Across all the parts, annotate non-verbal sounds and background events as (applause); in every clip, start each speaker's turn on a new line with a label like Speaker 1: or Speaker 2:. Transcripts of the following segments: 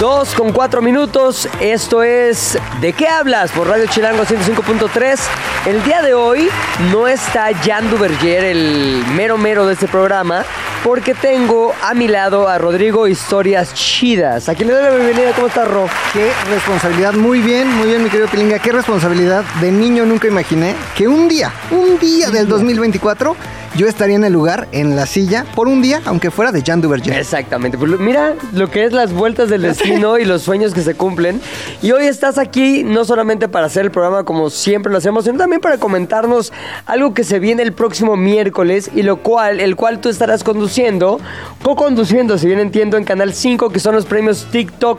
Speaker 1: Dos con cuatro minutos, esto es ¿De qué hablas? por Radio Chilango 105.3. El día de hoy no está Jan Duverger, el mero mero de este programa, porque tengo a mi lado a Rodrigo Historias Chidas. A quien le doy la bienvenida, ¿cómo estás, Ro?
Speaker 2: Qué responsabilidad, muy bien, muy bien, mi querido Pilinga. Qué responsabilidad. De niño nunca imaginé que un día, un día del 2024, yo estaría en el lugar, en la silla, por un día, aunque fuera de Jan Duverger.
Speaker 1: Exactamente. Pues mira lo que es las vueltas del (laughs) destino y los sueños que se cumplen. Y hoy estás aquí no solamente para hacer el programa como siempre lo hacemos, sino también para comentarnos algo que se viene el próximo miércoles y lo cual, el cual tú estarás conduciendo, co-conduciendo, si bien entiendo, en Canal 5, que son los premios TikTok.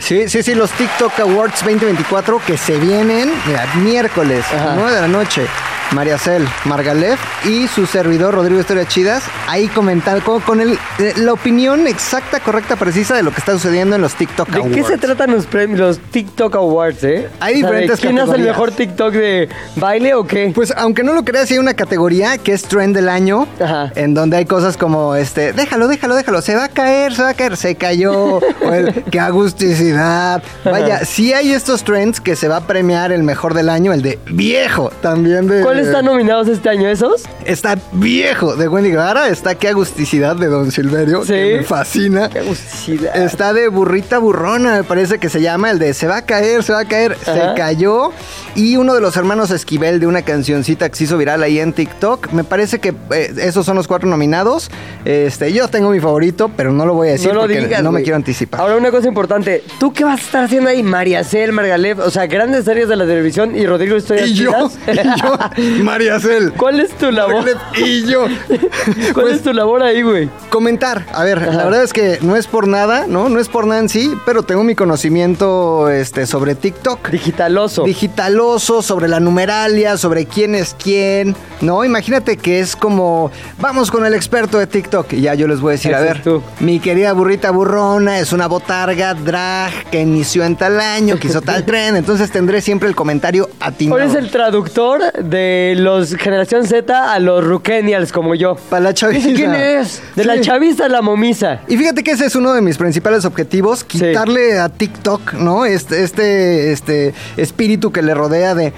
Speaker 2: Sí, sí, sí, los TikTok Awards 2024 que se vienen, mira, miércoles,
Speaker 1: Ajá.
Speaker 2: 9 de la noche. María Cel, Margalef y su servidor Rodrigo Historia Chidas, ahí comentar con, con el, eh, la opinión exacta, correcta, precisa de lo que está sucediendo en los TikTok
Speaker 1: ¿De
Speaker 2: Awards.
Speaker 1: qué se tratan los premios, los TikTok Awards, eh?
Speaker 2: Hay
Speaker 1: ¿de
Speaker 2: diferentes
Speaker 1: ¿Quién hace el mejor TikTok de baile o qué?
Speaker 2: Pues aunque no lo creas, hay una categoría que es trend del año,
Speaker 1: Ajá.
Speaker 2: en donde hay cosas como este, déjalo, déjalo, déjalo, se va a caer, se va a caer, se cayó, o el qué agusticidad. Vaya, sí hay estos trends que se va a premiar el mejor del año, el de viejo, también de
Speaker 1: ¿Cuáles están nominados este año esos?
Speaker 2: Está viejo de Wendy Guevara, está qué agusticidad de Don Silverio,
Speaker 1: Sí.
Speaker 2: que me fascina.
Speaker 1: Qué agusticidad.
Speaker 2: Está de burrita burrona, me parece que se llama, el de se va a caer, se va a caer,
Speaker 1: Ajá.
Speaker 2: se cayó. Y uno de los hermanos Esquivel de una cancioncita que se hizo viral ahí en TikTok. Me parece que eh, esos son los cuatro nominados. Este, yo tengo mi favorito, pero no lo voy a decir
Speaker 1: no lo
Speaker 2: porque
Speaker 1: digas,
Speaker 2: no me quiero anticipar.
Speaker 1: Ahora, una cosa importante. ¿Tú qué vas a estar haciendo ahí? María Cel, Margalef, o sea, grandes series de la televisión y Rodrigo Historias
Speaker 2: y yo, y yo, (laughs) María Cel.
Speaker 1: ¿Cuál es tu labor?
Speaker 2: Y yo. (laughs)
Speaker 1: ¿Cuál
Speaker 2: Pues,
Speaker 1: es tu labor ahí, güey?
Speaker 2: Comentar, a ver, la verdad es que no es por nada, ¿no? No es por nada en sí, pero tengo mi conocimiento este, sobre TikTok.
Speaker 1: Digitaloso.
Speaker 2: Digitaloso, sobre la numeralia, sobre quién es quién, ¿no? Imagínate que es como, vamos con el experto de TikTok. Y ya yo les voy a decir, a ver,
Speaker 1: tú.
Speaker 2: mi querida burrita burrona es una botarga drag que inició en tal año, que hizo tal (laughs) tren, entonces tendré siempre el comentario atinado.
Speaker 1: ¿Cuál es el traductor de los Generación Z a los Rukenials como yo?
Speaker 2: Para la chaviza.
Speaker 1: ¿Quién es? De la chaviza a la momisa.
Speaker 2: Y fíjate que ese es uno de mis principales objetivos,
Speaker 1: Sí.
Speaker 2: quitarle a TikTok, ¿no? Este, este, este espíritu que le rodea de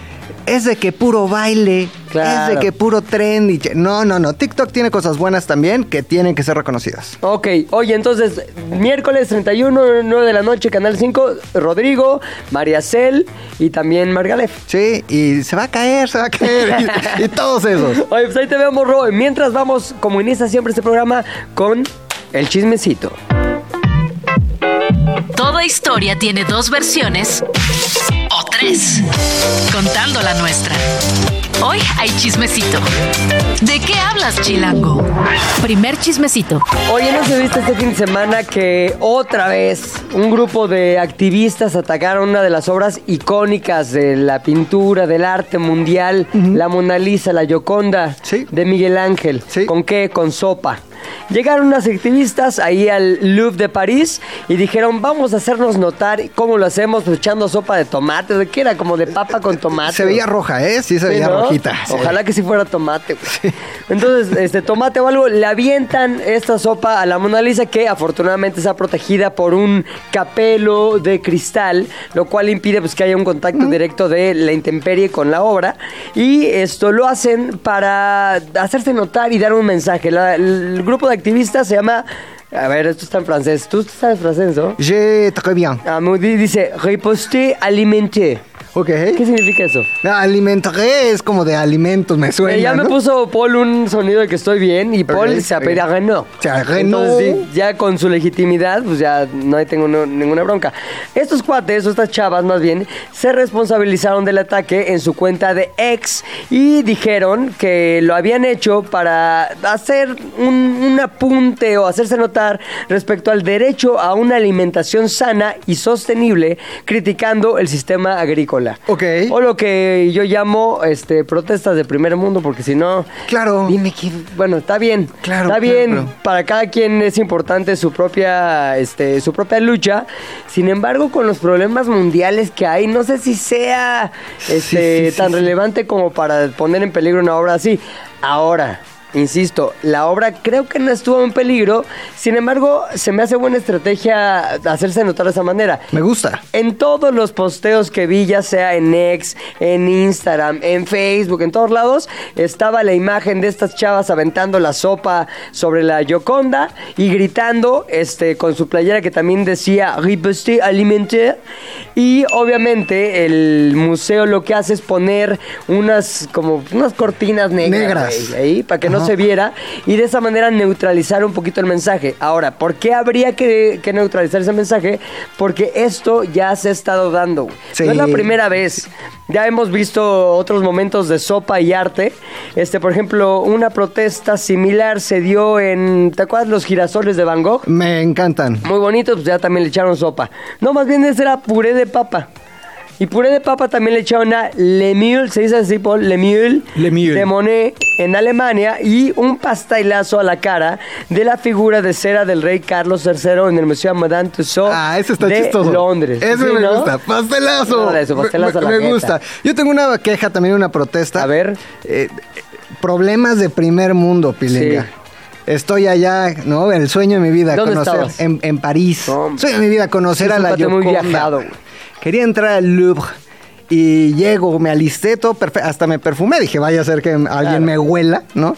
Speaker 2: es de que puro baile,
Speaker 1: Claro.
Speaker 2: es de que puro trend y no, no, no. TikTok tiene cosas buenas también que tienen que ser reconocidas.
Speaker 1: Ok, oye, entonces, miércoles 31, 9 de la noche, Canal 5, Rodrigo, María Cel y también Margalef.
Speaker 2: Sí, y se va a caer, se va a caer y, y todos esos. (laughs)
Speaker 1: Oye, pues ahí te veo, morro. Mientras vamos, como inicia siempre este programa, con el chismecito.
Speaker 3: Toda historia tiene dos versiones tres, contando la nuestra. Hoy hay chismecito. ¿De qué hablas, Chilango? Primer chismecito.
Speaker 1: Oye, ¿no se viste este fin de semana que otra vez un grupo de activistas atacaron una de las obras icónicas de la pintura, del arte mundial, la Mona Lisa, la Gioconda
Speaker 2: Sí.
Speaker 1: de Miguel Ángel?
Speaker 2: Sí.
Speaker 1: ¿Con qué? Con sopa. Llegaron unas activistas ahí al Louvre de París y dijeron, vamos a hacernos notar cómo lo hacemos pues, echando sopa de tomate, ¿de qué era? Como de papa con tomate.
Speaker 2: Se veía roja, ¿eh? Sí, se
Speaker 1: Sí,
Speaker 2: veía
Speaker 1: ¿no?
Speaker 2: rojita. sí.
Speaker 1: Ojalá que sí fuera tomate. Entonces, este tomate o algo, le avientan esta sopa a la Mona Lisa que afortunadamente está protegida por un capelo de cristal, lo cual impide pues, que haya un contacto directo de la intemperie con la obra. Y esto lo hacen para hacerse notar y dar un mensaje. La- el grupo de activistas se llama... A ver, esto está en francés. ¿Tú sabes francés, no?
Speaker 2: Je très bien.
Speaker 1: Ah, muy- di- dice, riposte alimenté.
Speaker 2: Ok.
Speaker 1: ¿Qué significa eso?
Speaker 2: Alimentaré es como de alimentos, me suena.
Speaker 1: Eh, ya me
Speaker 2: ¿no?
Speaker 1: puso Paul un sonido de que estoy bien y Paul
Speaker 2: Ok,
Speaker 1: se
Speaker 2: ok.
Speaker 1: apellida Renault.
Speaker 2: Se Renault.
Speaker 1: Entonces, sí, ya con su legitimidad, pues ya no hay- tengo no- ninguna bronca. Estos cuates, o estas chavas más bien, se responsabilizaron del ataque en su cuenta de ex y dijeron que lo habían hecho para hacer un, un apunte o hacerse notar respecto al derecho a una alimentación sana y sostenible, criticando el sistema agrícola.
Speaker 2: Ok.
Speaker 1: O lo que yo llamo este, protestas de primer mundo, porque si no.
Speaker 2: Claro.
Speaker 1: Dime que. Bueno, está bien.
Speaker 2: Claro,
Speaker 1: Está bien.
Speaker 2: claro.
Speaker 1: Para cada quien es importante su propia, este, su propia lucha. Sin embargo, con los problemas mundiales que hay, no sé si sea este,
Speaker 2: Sí, sí, sí,
Speaker 1: tan
Speaker 2: sí.
Speaker 1: relevante como para poner en peligro una obra así. Ahora. Insisto, la obra creo que no estuvo en peligro, sin embargo, se me hace buena estrategia hacerse notar de esa manera.
Speaker 2: Me gusta.
Speaker 1: En todos los posteos que vi, ya sea en X, en Instagram, en Facebook, en todos lados, estaba la imagen de estas chavas aventando la sopa sobre la Yoconda y gritando este, con su playera que también decía Riposte Alimentaire. Y obviamente el museo lo que hace es poner unas como unas cortinas negras,
Speaker 2: Negras.
Speaker 1: güey, ahí para que no Se viera y de esa manera neutralizar un poquito el mensaje. Ahora, ¿por qué habría que, que neutralizar ese mensaje? Porque esto ya se ha estado dando.
Speaker 2: Sí.
Speaker 1: No es la primera vez. Ya hemos visto otros momentos de sopa y arte. Este, por ejemplo, una protesta similar se dio en, ¿te acuerdas los girasoles de Van Gogh?
Speaker 2: Me encantan.
Speaker 1: Muy bonitos, pues ya también le echaron sopa. No, más bien ese era puré de papa. Y puré de papa también le echaron a Le Mule, se dice así, Paul, Le Mule,
Speaker 2: Le Mule.
Speaker 1: de Monet en Alemania y un pastelazo a la cara de la figura de cera del rey Carlos III en el Museo Madame Tussauds
Speaker 2: Ah, ese está
Speaker 1: de
Speaker 2: chistoso.
Speaker 1: Londres. Sí,
Speaker 2: me
Speaker 1: ¿no?
Speaker 2: gusta. Pastelazo.
Speaker 1: Órale, su pastelazo
Speaker 2: me,
Speaker 1: a la
Speaker 2: me gusta. Yo tengo una queja también, una protesta.
Speaker 1: A ver.
Speaker 2: Eh, problemas de primer mundo, Pilinga.
Speaker 1: Sí.
Speaker 2: Estoy allá, ¿no? El sueño de mi vida,
Speaker 1: ¿Dónde
Speaker 2: conocer
Speaker 1: estabas?
Speaker 2: en, en París.
Speaker 1: No,
Speaker 2: sueño de mi vida, conocer a la
Speaker 1: cuate muy viajado, güey.
Speaker 2: Quería entrar al Louvre y llego, me alisté todo perfecto, hasta me perfumé, dije, vaya a ser que alguien
Speaker 1: Claro.
Speaker 2: me huela, ¿no?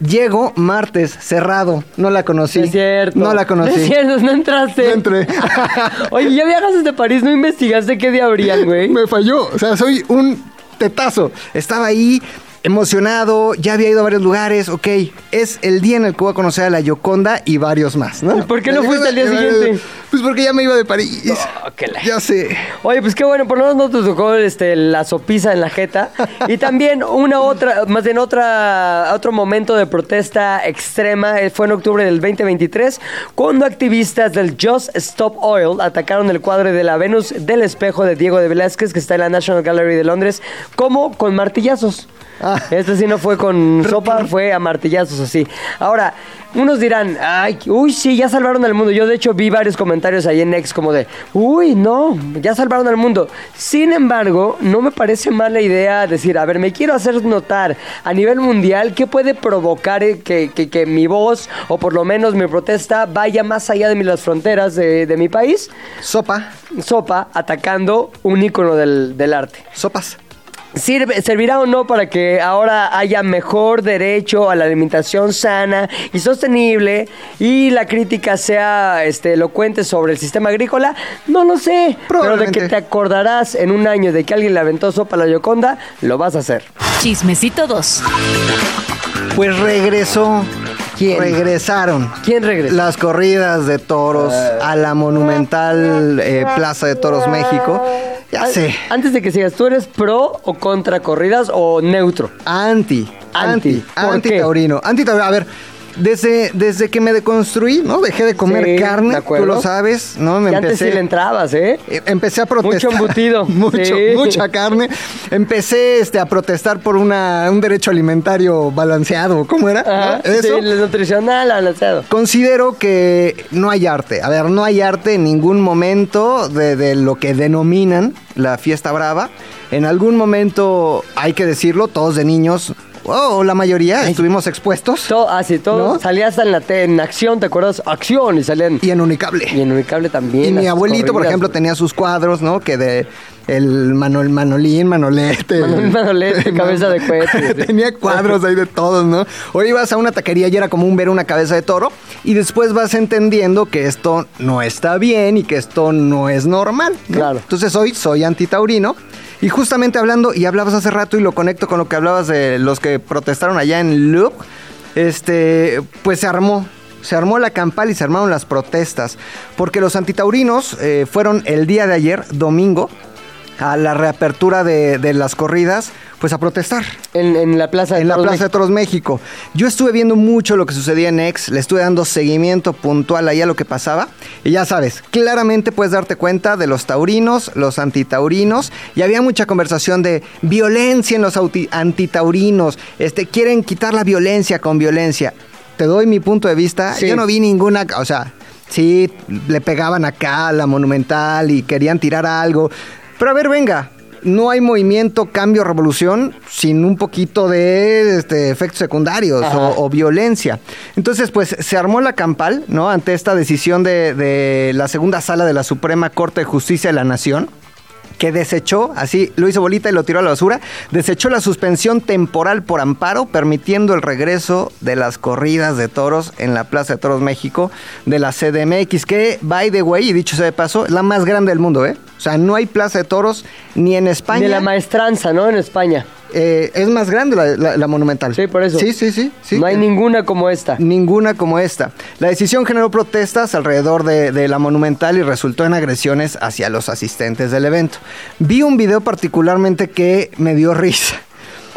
Speaker 2: Llego martes, cerrado, no la conocí.
Speaker 1: No es cierto.
Speaker 2: No la conocí.
Speaker 1: No es cierto, no entraste.
Speaker 2: No entré. (laughs)
Speaker 1: Oye, ya viajas desde París, ¿no investigaste qué día abrían, güey?
Speaker 2: Me falló. O sea, soy un tetazo. Estaba ahí emocionado, ya había ido a varios lugares, ok. Es el día en el que voy a conocer a la Yoconda y varios más, ¿no?
Speaker 1: ¿Y por qué no fuiste al día siguiente?
Speaker 2: Pues porque ya me iba de París.
Speaker 1: La-
Speaker 2: Ya sé.
Speaker 1: Oye, pues qué bueno, por lo menos no te tocó este, la sopiza en la jeta. Y también una otra, más bien otra, otro momento de protesta extrema eh, fue en octubre del 2023, cuando activistas del Just Stop Oil atacaron el cuadro de la Venus del espejo de Diego de Velázquez, que está en la National Gallery de Londres, como con martillazos.
Speaker 2: Ah.
Speaker 1: Este sí no fue con sopa, fue a martillazos así. Ahora, unos dirán, ay, uy, sí, ya salvaron al mundo. Yo de hecho vi varios comentarios ahí en X como de, uy, no, ya salvaron al mundo. Sin embargo, no me parece mala idea decir, a ver, me quiero hacer notar a nivel mundial qué puede provocar eh, que, que- que mi voz o por lo menos mi protesta vaya más allá de las fronteras de, de mi país.
Speaker 2: Sopa,
Speaker 1: Sopa atacando un ícono del, del arte.
Speaker 2: sopas.
Speaker 1: Sirve, ¿Servirá o no para que ahora haya mejor derecho a la alimentación sana y sostenible y la crítica sea este, elocuente sobre el sistema agrícola? No lo sé. Pero de que te acordarás en un año de que alguien le aventó sopa a la Yoconda, lo vas a hacer.
Speaker 3: Chismecito 2.
Speaker 2: Pues regresó.
Speaker 1: ¿Quién?
Speaker 2: Regresaron.
Speaker 1: ¿Quién regresa?
Speaker 2: Las corridas de toros a la monumental eh, Plaza de Toros México. Ya sé.
Speaker 1: Antes de que sigas, ¿tú eres pro o contra corridas o neutro?
Speaker 2: Anti,
Speaker 1: Anti.
Speaker 2: anti,
Speaker 1: ¿Por
Speaker 2: anti taurino. Anti taurino. A ver, desde, desde que me deconstruí, ¿no? Dejé de comer
Speaker 1: Sí, de
Speaker 2: carne,
Speaker 1: acuerdo.
Speaker 2: tú lo sabes, ¿no? Me
Speaker 1: Que antes sí le entrabas, ¿eh?
Speaker 2: eh, empecé a protestar. (laughs)
Speaker 1: Mucho embutido.
Speaker 2: mucho,
Speaker 1: Sí.
Speaker 2: mucha carne. Empecé este, a protestar por una, un derecho alimentario balanceado. ¿Cómo era?
Speaker 1: Ajá,
Speaker 2: ¿No? Eso.
Speaker 1: Sí, el nutricional balanceado.
Speaker 2: Considero que no hay arte. A ver, no hay arte en ningún momento de, de lo que denominan la fiesta brava. En algún momento, hay que decirlo, todos de niños, o la mayoría, estuvimos expuestos.
Speaker 1: Todo, así, todo.
Speaker 2: ¿No?
Speaker 1: Salías en la te- en acción, ¿te acuerdas? Acción y salían.
Speaker 2: Y en Unicable.
Speaker 1: Y en Unicable también.
Speaker 2: Y mi abuelito, por ejemplo, tenía sus cuadros, ¿no? Que de el Manol, Manolín, Manolete.
Speaker 1: Manolín, Manolete, (laughs) cabeza de cohete, (laughs)
Speaker 2: tenía cuadros ahí de todos, ¿no? O ibas a una taquería y era común ver una cabeza de toro y después vas entendiendo que esto no está bien y que esto no es normal. ¿no?
Speaker 1: Claro.
Speaker 2: Entonces hoy soy antitaurino Y justamente hablando, y hablabas hace rato y lo conecto con lo que hablabas de los que protestaron allá en Loop, este, pues se armó. Se armó la campal y se armaron las protestas. Porque los antitaurinos eh, fueron el día de ayer, domingo, a la reapertura de, de las corridas, pues a protestar.
Speaker 1: En, en la plaza de
Speaker 2: En la Plaza de. Toros México. Yo estuve viendo mucho lo que sucedía en Ex, le estuve dando seguimiento puntual ahí a lo que pasaba. Y ya sabes, claramente puedes darte cuenta de los taurinos, los antitaurinos. Y había mucha conversación de violencia en los antitaurinos. Este, quieren quitar la violencia con violencia. Te doy mi punto de vista.
Speaker 1: Sí.
Speaker 2: Yo no vi ninguna, o sea, sí, le pegaban acá a la monumental y querían tirar algo. Pero a ver, venga, no hay movimiento, cambio, revolución sin un poquito de este, efectos secundarios o violencia. Entonces, pues se armó la campal, ¿no? Ante esta decisión de, de la segunda sala de la Suprema Corte de Justicia de la Nación que desechó, así lo hizo bolita y lo tiró a la basura, desechó la suspensión temporal por amparo, permitiendo el regreso de las corridas de toros en la Plaza de Toros México de la CDMX, que, by the way, y dicho sea de paso, es la más grande del mundo, ¿eh? O sea, no hay Plaza de Toros ni en España.
Speaker 1: De la maestranza, ¿no? En España.
Speaker 2: Eh, es más grande la, la- la monumental.
Speaker 1: Sí, por eso.
Speaker 2: Sí, sí, sí. sí.
Speaker 1: no hay
Speaker 2: Eh,
Speaker 1: ninguna como esta.
Speaker 2: Ninguna como esta. La decisión generó protestas alrededor de, de la monumental y resultó en agresiones hacia los asistentes del evento. Vi un video particularmente que me dio risa.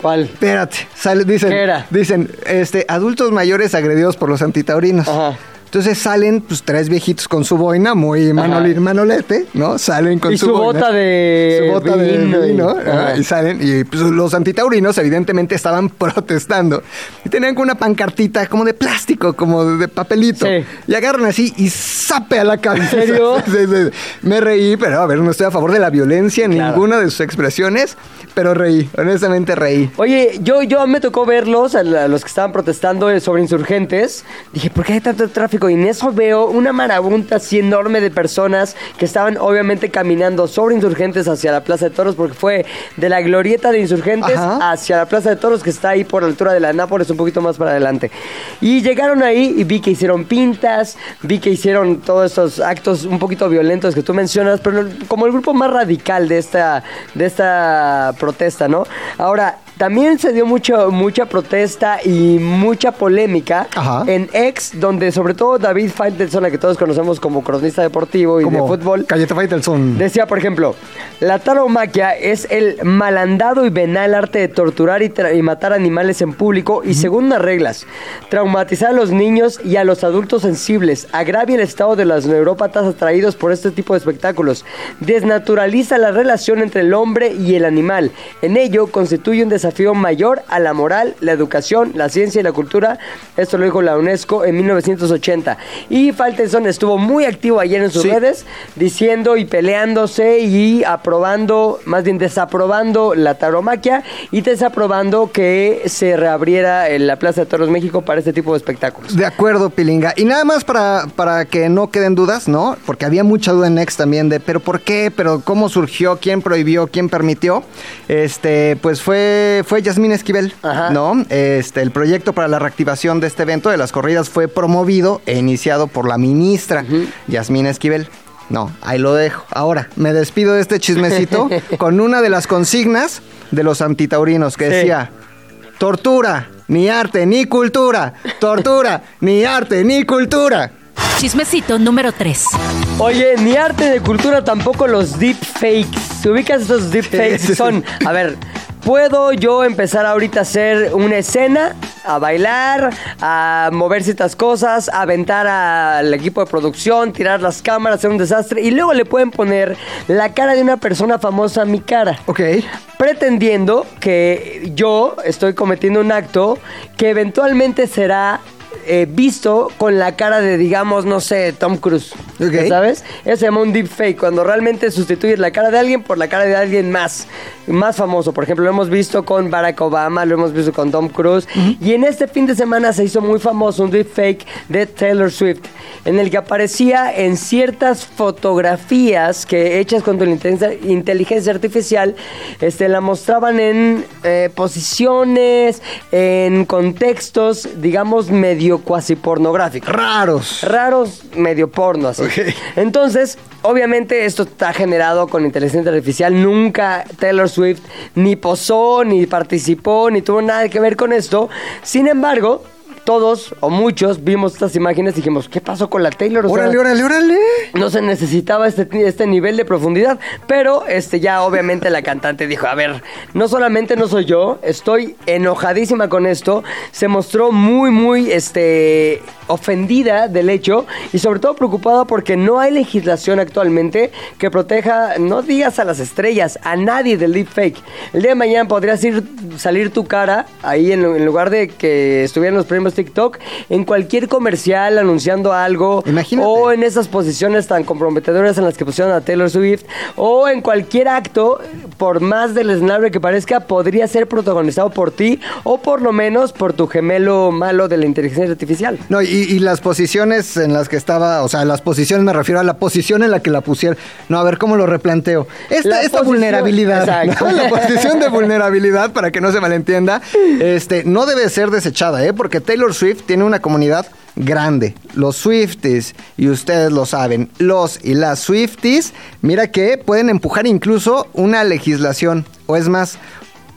Speaker 1: ¿Cuál?
Speaker 2: Espérate, sale- dicen,
Speaker 1: ¿Qué era?
Speaker 2: dicen, este, adultos mayores agredidos por los antitaurinos.
Speaker 1: Ajá.
Speaker 2: Entonces salen pues tres viejitos con su boina, muy manoli- manolete, ¿no? Salen con
Speaker 1: Y
Speaker 2: su,
Speaker 1: su
Speaker 2: boina.
Speaker 1: bota de
Speaker 2: su bota de
Speaker 1: vino y-
Speaker 2: salen y pues, los antitaurinos evidentemente estaban (laughs) protestando y tenían una pancartita como de plástico, como de papelito
Speaker 1: Sí.
Speaker 2: y agarran así y zape a la cabeza.
Speaker 1: ¿En serio? (laughs)
Speaker 2: Sí, sí. Me reí, pero a ver, no estoy a favor de la violencia en
Speaker 1: Claro.
Speaker 2: ninguna de sus expresiones, pero reí, honestamente reí.
Speaker 1: Oye, yo, yo me tocó verlos, a los que estaban protestando eh, sobre insurgentes. Dije, ¿por qué hay tanto tráfico? Y en eso veo una marabunta así enorme de personas que estaban obviamente caminando sobre insurgentes hacia la Plaza de Toros, porque fue de la glorieta de insurgentes
Speaker 2: Ajá.
Speaker 1: hacia la Plaza de Toros, que está ahí por la altura de la Nápoles, un poquito más para adelante. Y llegaron ahí y vi que hicieron pintas, vi que hicieron todos estos actos un poquito violentos que tú mencionas, pero como el grupo más radical de esta, de esta protesta, ¿no? Ahora, también se dio mucho, mucha protesta y mucha polémica
Speaker 2: Ajá.
Speaker 1: en ex, donde sobre todo David Faitelson, a que todos conocemos como cronista deportivo y de
Speaker 2: Como
Speaker 1: fútbol,
Speaker 2: Cayeta Faitelson.
Speaker 1: Decía, por ejemplo, la taromaquia es el malandado y venal arte de torturar y, y matar animales en público y según las reglas, traumatizar a los niños y a los adultos sensibles, agravia el estado de los neurópatas atraídos por este tipo de espectáculos, desnaturaliza la relación entre el hombre y el animal. En ello constituye un desafío mayor a la moral, la educación, la ciencia y la cultura. Esto lo dijo la UNESCO en 1980. Y Faltenson estuvo muy activo ayer en sus
Speaker 2: Sí.
Speaker 1: redes diciendo y peleándose y aprobando, más bien desaprobando la taromaquia y desaprobando que se reabriera en la Plaza de Toros México para este tipo de espectáculos.
Speaker 2: De acuerdo, Pilinga. Y nada más para, para que no queden dudas, ¿no? Porque había mucha duda en Next también de, pero ¿por qué? ¿Pero cómo surgió? ¿Quién prohibió? ¿Quién permitió? Este, pues fue, fue Yasmín Esquivel,
Speaker 1: Ajá.
Speaker 2: ¿no? Este, el proyecto para la reactivación de este evento de las corridas fue promovido e iniciado por la ministra Yasmín Esquivel. No, ahí lo dejo. Ahora, me despido de este chismecito (laughs) con una de las consignas de los antitaurinos que
Speaker 1: Sí.
Speaker 2: decía, tortura, ni arte, ni cultura. Tortura, (laughs) ni arte, ni cultura.
Speaker 3: Chismecito número 3.
Speaker 1: Oye, ni arte de cultura tampoco los deepfakes. ¿Te ubicas esos deepfakes?
Speaker 2: Sí, sí, sí.
Speaker 1: Son, a ver, ¿puedo yo empezar ahorita a hacer una escena, a bailar, a mover ciertas cosas, a aventar al equipo de producción, tirar las cámaras, hacer un desastre y luego le pueden poner la cara de una persona famosa a mi cara?
Speaker 2: Ok.
Speaker 1: pretendiendo que yo estoy cometiendo un acto que eventualmente será eh, visto con la cara de, digamos, no sé, Tom Cruise.
Speaker 2: Ok.
Speaker 1: ¿Ya ¿Sabes? Eso se llama un deepfake, cuando realmente sustituyes la cara de alguien por la cara de alguien más, más famoso. Por ejemplo, lo hemos visto con Barack Obama, lo hemos visto con Tom Cruise. Y en este fin de semana se hizo muy famoso un deepfake de Taylor Swift, en el que aparecía en ciertas fotografías que hechas con tu inteligencia, inteligencia artificial, este, la mostraban en eh, posiciones, en contextos, digamos, medio medio cuasi pornográficos.
Speaker 2: Raros.
Speaker 1: Raros, medio porno así. Entonces, obviamente esto está generado con inteligencia artificial. Nunca Taylor Swift ni posó, ni participó, ni tuvo nada que ver con esto. Sin embargo, todos o muchos vimos estas imágenes y dijimos, ¿qué pasó con la Taylor? O sea,
Speaker 2: Órale, órale, órale.
Speaker 1: no se necesitaba este, este nivel de profundidad, pero este ya obviamente la cantante dijo, a ver, no solamente no soy yo, estoy enojadísima con esto, se mostró muy, muy este, ofendida del hecho y sobre todo preocupada porque no hay legislación actualmente que proteja, no digas a las estrellas, a nadie del deepfake. El día de mañana podrías ir, salir tu cara ahí en, en lugar de que estuvieran los premios TikTok, en cualquier comercial anunciando algo
Speaker 2: Imagínate.
Speaker 1: o en esas posiciones tan comprometedoras en las que pusieron a Taylor Swift o en cualquier acto, por más deleznable que parezca, podría ser protagonizado por ti o por lo menos por tu gemelo malo de la inteligencia artificial.
Speaker 2: No, y, y las posiciones en las que estaba, o sea, las posiciones me refiero a la posición en la que la pusieron. No, a ver cómo lo replanteo. Esta,
Speaker 1: La
Speaker 2: esta
Speaker 1: posición-
Speaker 2: vulnerabilidad, (laughs) la posición de (laughs) vulnerabilidad, para que no se malentienda, este, no debe ser desechada, ¿eh? Porque Taylor Swift tiene una comunidad grande. Los Swifties, y ustedes lo saben, los y las Swifties, mira que pueden empujar incluso una legislación, o es más,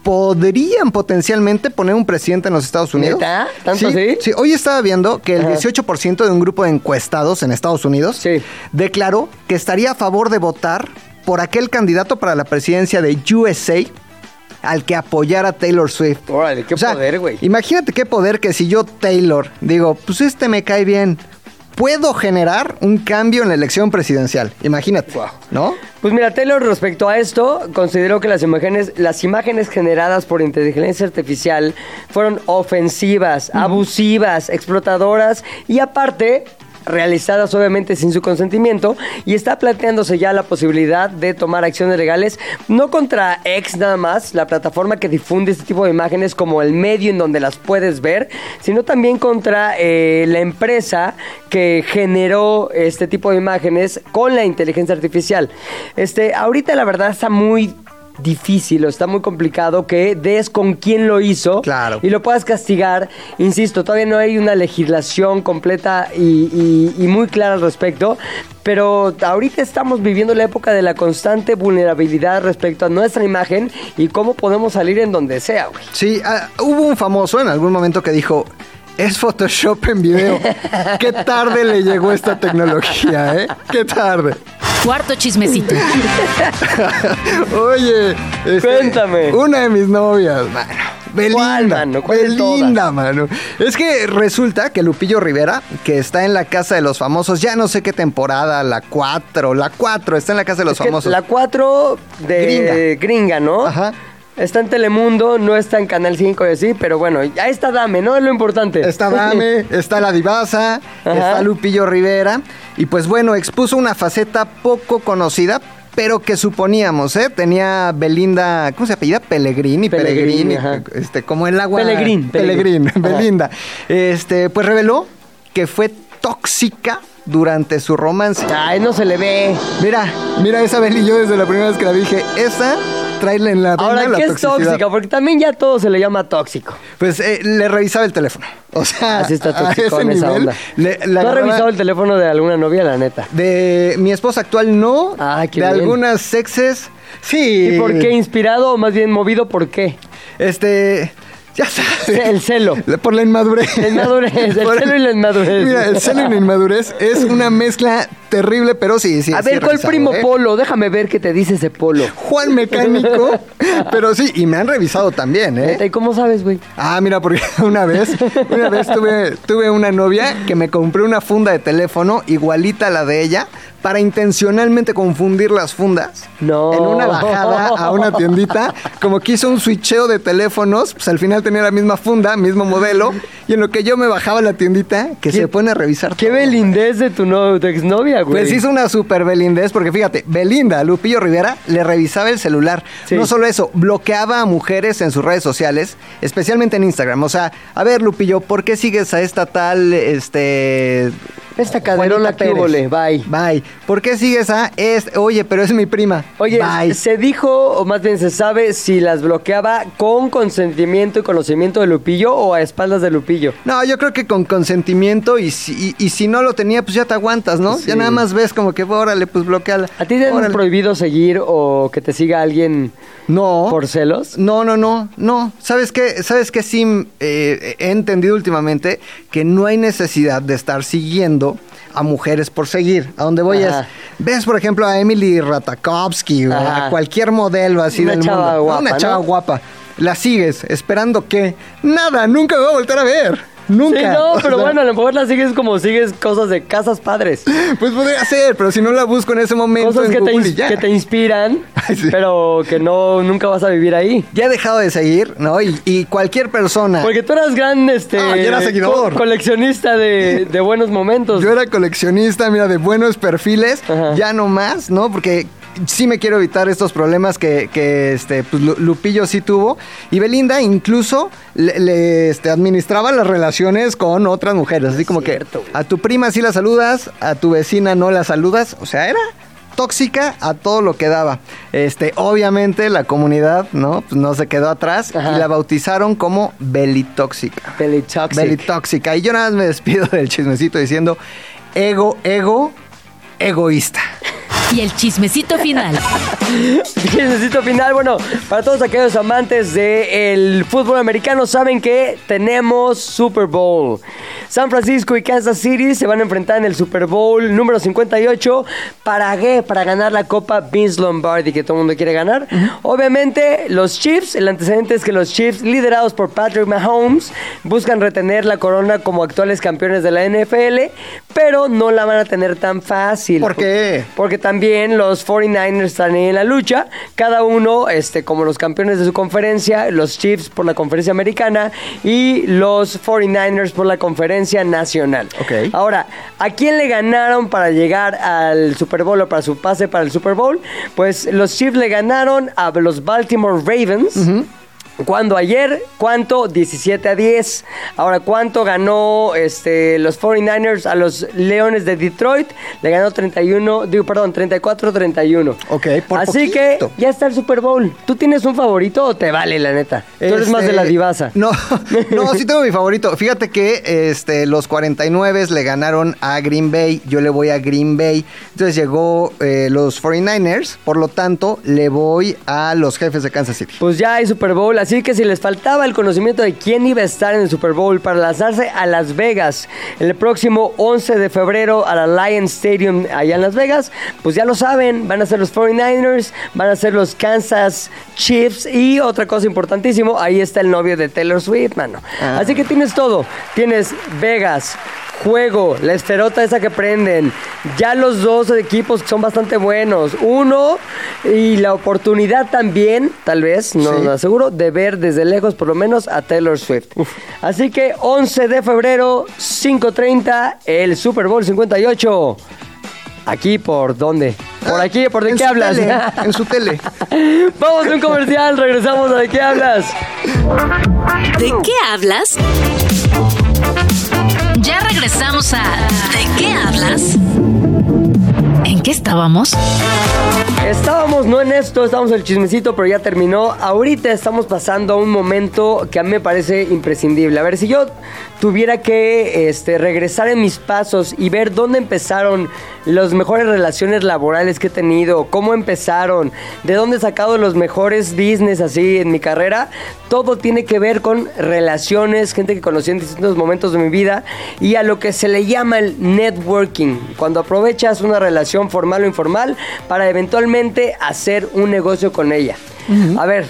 Speaker 2: podrían potencialmente poner un presidente en los Estados Unidos.
Speaker 1: ¿Neta? ¿Tanto
Speaker 2: sí,
Speaker 1: así?
Speaker 2: sí, hoy estaba viendo que el
Speaker 1: Ajá.
Speaker 2: 18% de un grupo de encuestados en Estados Unidos
Speaker 1: Sí.
Speaker 2: declaró que estaría a favor de votar por aquel candidato para la presidencia de USA al que apoyara a Taylor Swift.
Speaker 1: Órale, qué
Speaker 2: O sea,
Speaker 1: poder, güey.
Speaker 2: Imagínate qué poder que si yo, Taylor, digo, pues este me cae bien, puedo generar un cambio en la elección presidencial. Imagínate,
Speaker 1: Guau.
Speaker 2: ¿no?
Speaker 1: Pues mira, Taylor respecto a esto, consideró que las imágenes, las imágenes generadas por inteligencia artificial fueron ofensivas, abusivas, explotadoras y aparte realizadas obviamente sin su consentimiento y está planteándose ya la posibilidad de tomar acciones legales no contra X nada más, la plataforma que difunde este tipo de imágenes como el medio en donde las puedes ver, sino también contra eh, la empresa que generó este tipo de imágenes con la inteligencia artificial. Este, ahorita la verdad está muy difícil o está muy complicado que des con quién lo hizo
Speaker 2: Claro.
Speaker 1: y lo puedas castigar. Insisto, todavía no hay una legislación completa y, y- y muy clara al respecto, pero ahorita estamos viviendo la época de la constante vulnerabilidad respecto a nuestra imagen y cómo podemos salir en donde sea, güey.
Speaker 2: Sí, ah, hubo un famoso en algún momento que dijo, es Photoshop en video. Qué tarde le llegó esta tecnología, ¿eh? Qué tarde.
Speaker 3: Cuarto chismecito.
Speaker 2: Oye, este,
Speaker 1: Cuéntame.
Speaker 2: Una de mis novias, mano. Belinda,
Speaker 1: ¿Cuál, mano? ¿Cuál de
Speaker 2: Belinda, mano. Es que resulta que Lupillo Rivera, que está en la casa de los famosos, ya no sé qué temporada, la 4, la 4, está en la casa de los
Speaker 1: Es
Speaker 2: famosos.
Speaker 1: la 4 de
Speaker 2: Gringa.
Speaker 1: gringa, ¿no?
Speaker 2: Ajá.
Speaker 1: Está en Telemundo, no está en Canal 5 y así, pero bueno, ahí está Dame, ¿no? Es lo importante.
Speaker 2: Está Dame, (laughs) está la Divasa,
Speaker 1: Ajá.
Speaker 2: está Lupillo Rivera. Y pues bueno, expuso una faceta poco conocida, pero que suponíamos, ¿eh? Tenía Belinda, ¿cómo se apellida? Pellegrini,
Speaker 1: Pellegrini,
Speaker 2: Pellegrini, este, como el agua.
Speaker 1: Pellegrín,
Speaker 2: Pellegrín. Belinda. Este, pues reveló que fue tóxica durante su romance.
Speaker 1: Ay, no se le ve.
Speaker 2: Mira, mira esa Beli, yo desde la primera vez que la dije, esa traerle en la
Speaker 1: Ahora,
Speaker 2: la
Speaker 1: ¿qué es tóxica? Porque también ya todo se le llama tóxico.
Speaker 2: Pues eh, le revisaba el teléfono. O sea,
Speaker 1: Así está tóxico en esa onda.
Speaker 2: le-
Speaker 1: ¿Tú has revisado el teléfono de alguna novia, la neta?
Speaker 2: De mi esposa actual no.
Speaker 1: Ay, qué
Speaker 2: de
Speaker 1: bien.
Speaker 2: algunas exes, sí.
Speaker 1: ¿Y por qué? ¿Inspirado o más bien movido por qué?
Speaker 2: Este. Ya sabes.
Speaker 1: El celo. (laughs)
Speaker 2: Por la inmadurez.
Speaker 1: La inmadurez, el
Speaker 2: Por-
Speaker 1: celo y la inmadurez.
Speaker 2: Mira, el celo y la inmadurez es una mezcla terrible, pero sí, sí.
Speaker 1: A
Speaker 2: sí
Speaker 1: ver, ¿cuál
Speaker 2: revisado,
Speaker 1: primo
Speaker 2: ¿eh?
Speaker 1: Polo? Déjame ver qué te dice ese Polo.
Speaker 2: Juan Mecánico. (laughs) pero sí, y me han revisado también, ¿eh?
Speaker 1: ¿Y cómo sabes, güey?
Speaker 2: Ah, mira, porque (laughs) una vez, una vez tuve, tuve una novia que me compró una funda de teléfono igualita a la de ella para intencionalmente confundir las fundas.
Speaker 1: No.
Speaker 2: En una bajada a una tiendita, como que hizo un switcheo de teléfonos, pues al final tenía la misma funda, mismo modelo, y en lo que yo me bajaba a la tiendita, que
Speaker 1: ¿Qué-
Speaker 2: se pone a revisar
Speaker 1: Qué
Speaker 2: todo.
Speaker 1: belindez de tu, no, tu exnovia, güey.
Speaker 2: Pues hizo una super belindez, porque fíjate, Belinda, Lupillo Rivera, le revisaba el celular.
Speaker 1: Sí.
Speaker 2: No solo eso, bloqueaba a mujeres en sus redes sociales, especialmente en Instagram. O sea, a ver, Lupillo, ¿por qué sigues a esta tal, este...
Speaker 1: Esta caderola que bye.
Speaker 2: Bye. ¿Por qué sigues a este? Oye, pero es mi prima.
Speaker 1: Oye,
Speaker 2: Bye.
Speaker 1: se dijo, o más bien se sabe, si las bloqueaba con consentimiento y conocimiento de Lupillo o a espaldas de Lupillo. Lupillo.
Speaker 2: No, yo creo que con consentimiento y si, y, y si no lo tenía, pues ya te aguantas, ¿no?
Speaker 1: Sí.
Speaker 2: Ya nada más ves como que, órale, pues bloqueala.
Speaker 1: ¿A ti te han prohibido seguir o que te siga alguien
Speaker 2: No.
Speaker 1: por celos?
Speaker 2: No, no, no, no. ¿Sabes qué? ¿Sabes qué? Sí, eh, he entendido últimamente que no hay necesidad de estar siguiendo a mujeres por seguir. A donde voy
Speaker 1: Ajá.
Speaker 2: es, ves por ejemplo a Emily Ratajkowski o a cualquier modelo así
Speaker 1: Una
Speaker 2: del
Speaker 1: chava
Speaker 2: mundo.
Speaker 1: guapa,
Speaker 2: Una
Speaker 1: ¿no?
Speaker 2: chava guapa. La sigues esperando que nada, nunca me voy a volver a ver. Nunca.
Speaker 1: Sí, no,
Speaker 2: O
Speaker 1: pero
Speaker 2: sea,
Speaker 1: bueno, a lo mejor la sigues como sigues cosas de casas padres. (laughs)
Speaker 2: Pues podría ser, pero si no la busco en ese momento
Speaker 1: Cosas
Speaker 2: en
Speaker 1: que te,
Speaker 2: Google
Speaker 1: ins-
Speaker 2: y ya.
Speaker 1: que te inspiran, (laughs)
Speaker 2: Ay, sí.
Speaker 1: pero que no nunca vas a vivir ahí.
Speaker 2: Ya he dejado de seguir, ¿no? Y, y cualquier persona.
Speaker 1: Porque tú eras gran este,
Speaker 2: Ah, yo era seguidor.
Speaker 1: co- coleccionista de, de buenos momentos.
Speaker 2: Yo era coleccionista, mira, de buenos perfiles,
Speaker 1: Ajá.
Speaker 2: ya no más, ¿no? Porque sí me quiero evitar estos problemas que, que, este, pues, Lu- Lupillo sí tuvo. Y Belinda incluso le, le, este, administraba las relaciones con otras mujeres. Así como
Speaker 1: Cierto,
Speaker 2: que a tu prima sí la saludas, a tu vecina no la saludas. O sea, era tóxica a todo lo que daba. Este, obviamente la comunidad, ¿no? Pues no se quedó atrás
Speaker 1: Ajá.
Speaker 2: y la bautizaron como Belitóxica.
Speaker 1: Belly toxic.
Speaker 2: Belly tóxica. Y yo nada más me despido (laughs) del chismecito diciendo ego, ego, egoísta.
Speaker 3: Y el chismecito final. (laughs)
Speaker 1: Necesito final. Bueno, para todos aquellos amantes del fútbol americano, saben que tenemos Super Bowl. San Francisco y Kansas City se van a enfrentar en el Super Bowl número 58. ¿Para qué? Para ganar la Copa Vince Lombardi, que todo el mundo quiere ganar. Obviamente, los Chiefs, el antecedente es que los Chiefs, liderados por Patrick Mahomes, buscan retener la corona como actuales campeones de la NFL, pero no la van a tener tan fácil.
Speaker 2: ¿Por qué?
Speaker 1: Porque también los 49ers están en la lucha. Cada uno, este, como los campeones de su conferencia, los Chiefs por la conferencia americana y los 49ers por la conferencia nacional.
Speaker 2: Ok.
Speaker 1: Ahora, ¿a quién le ganaron para llegar al Super Bowl o para su pase para el Super Bowl? Pues los Chiefs le ganaron a los Baltimore Ravens. Cuando ayer, ¿cuánto? 17 a 10. Ahora, ¿cuánto ganó este, los 49ers a los Leones de Detroit? Le ganó 31, digo, perdón, 34-31.
Speaker 2: Ok, por
Speaker 1: Así
Speaker 2: poquito.
Speaker 1: que ya está el Super Bowl. ¿Tú tienes un favorito o te vale, la neta? Tú eres más de
Speaker 2: Este,
Speaker 1: la divasa.
Speaker 2: No, (laughs) no, sí tengo mi favorito. Fíjate que este, los 49 le ganaron a Green Bay. Yo le voy a Green Bay. Entonces llegó eh, los 49ers. Por lo tanto, le voy a los jefes de Kansas City.
Speaker 1: Pues ya hay Super Bowl, así que si les faltaba el conocimiento de quién iba a estar en el Super Bowl para lanzarse a Las Vegas el próximo 11 de febrero a la Lion Stadium allá en Las Vegas, pues ya lo saben, van a ser los 49ers, van a ser los Kansas Chiefs y otra cosa importantísimo, ahí está el novio de Taylor Swift, mano.
Speaker 2: Ah.
Speaker 1: Así que tienes todo, tienes Vegas, juego, la esferota esa que prenden, ya los dos equipos son bastante buenos, uno y la oportunidad también, tal vez, no
Speaker 2: Sí.
Speaker 1: lo aseguro, de ver desde lejos por lo menos a Taylor Swift. Así que 11 de febrero, 5.30, el Super Bowl 58. Aquí por dónde? Por aquí, ¿por de
Speaker 2: En
Speaker 1: qué hablas?
Speaker 2: tele, (laughs) en su tele.
Speaker 1: Vamos a un comercial, regresamos a de qué hablas.
Speaker 3: ¿De qué hablas? Ya regresamos a ¿De qué hablas? ¿En qué estábamos?
Speaker 1: Estábamos no en esto, estábamos en el chismecito, pero ya terminó. Ahorita estamos pasando a un momento que a mí me parece imprescindible. A ver, si yo tuviera que este, regresar en mis pasos y ver dónde empezaron las mejores relaciones laborales que he tenido, cómo empezaron, de dónde he sacado los mejores business así en mi carrera, todo tiene que ver con relaciones, gente que conocí en distintos momentos de mi vida y a lo que se le llama el networking, cuando aprovechas una relación formal o informal para eventualmente hacer un negocio con ella. A ver,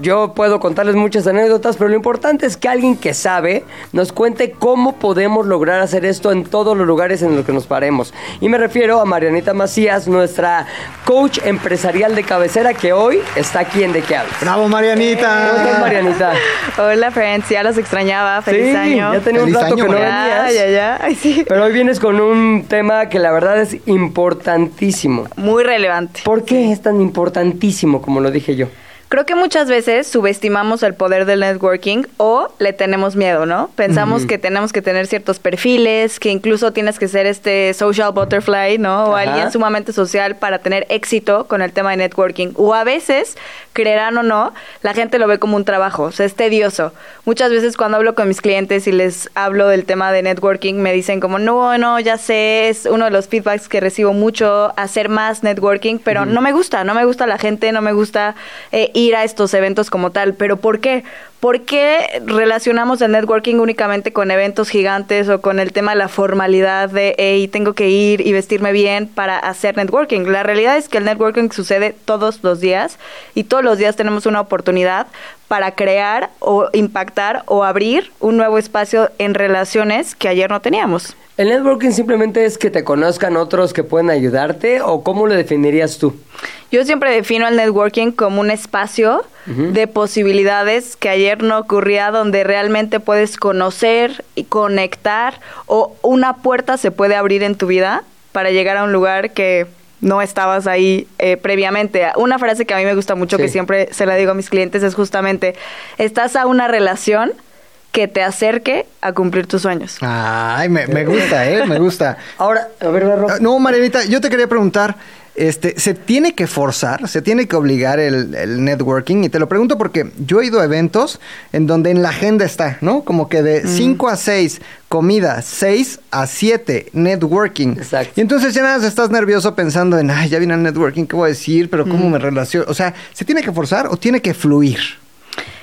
Speaker 1: yo puedo contarles muchas anécdotas, pero lo importante es que alguien que sabe nos cuente cómo podemos lograr hacer esto en todos los lugares en los que nos paremos. Y me refiero a Marianita Macías, nuestra coach empresarial de cabecera que hoy está aquí en De qué hablas.
Speaker 2: ¡Bravo,
Speaker 1: ¿Cómo estás,
Speaker 2: Marianita!
Speaker 1: Marianita? (laughs)
Speaker 4: Hola, friends. Ya los extrañaba. Feliz
Speaker 1: sí,
Speaker 4: año.
Speaker 1: ya tenía un rato
Speaker 2: año,
Speaker 1: que no venías.
Speaker 4: Ya, ya, ya. Ay, sí.
Speaker 1: Pero hoy vienes con un tema que la verdad es importantísimo.
Speaker 4: Muy relevante.
Speaker 1: ¿Por qué es tan importantísimo como lo dije yo?
Speaker 4: Creo que muchas veces subestimamos el poder del networking o le tenemos miedo, ¿no? Pensamos que tenemos que tener ciertos perfiles, que incluso tienes que ser este social butterfly, ¿no? O
Speaker 1: Ajá.
Speaker 4: alguien sumamente social para tener éxito con el tema de networking. O a veces, creerán o no, la gente lo ve como un trabajo, o sea, es tedioso. Muchas veces cuando hablo con mis clientes y les hablo del tema de networking, me dicen como, no, no, ya sé, es uno de los feedbacks que recibo mucho, hacer más networking, pero no me gusta, no me gusta la gente, no me gusta eh, ir a estos eventos como tal. ¿Pero por qué? ¿Por qué relacionamos el networking únicamente con eventos gigantes o con el tema de la formalidad de, hey, tengo que ir y vestirme bien para hacer networking? La realidad es que el networking sucede todos los días y todos los días tenemos una oportunidad para crear o impactar o abrir un nuevo espacio en relaciones que ayer no teníamos.
Speaker 1: ¿El networking simplemente es que te conozcan otros que pueden ayudarte o cómo lo definirías tú?
Speaker 4: Yo siempre defino el networking como un espacio de posibilidades que ayer no ocurría, donde realmente puedes conocer y conectar o una puerta se puede abrir en tu vida para llegar a un lugar que no estabas ahí eh, previamente. Una frase que a mí me gusta mucho,
Speaker 1: Sí.
Speaker 4: que siempre se la digo a mis clientes, es justamente, estás a una relación que te acerque a cumplir tus sueños.
Speaker 2: Ay, me, me gusta, ¿eh? Me gusta.
Speaker 1: Ahora, a ver,
Speaker 2: No, Marianita, yo te quería preguntar, este, ¿se tiene que forzar, se tiene que obligar el, el networking? Y te lo pregunto porque yo he ido a eventos en donde en la agenda está, ¿no? Como que de 5 a 6, comida, 6 a 7, networking.
Speaker 1: Exacto.
Speaker 2: Y entonces ya nada estás nervioso pensando en, ay, ya viene el networking, ¿qué voy a decir? Pero ¿cómo me relaciono? O sea, ¿se tiene que forzar o tiene que fluir?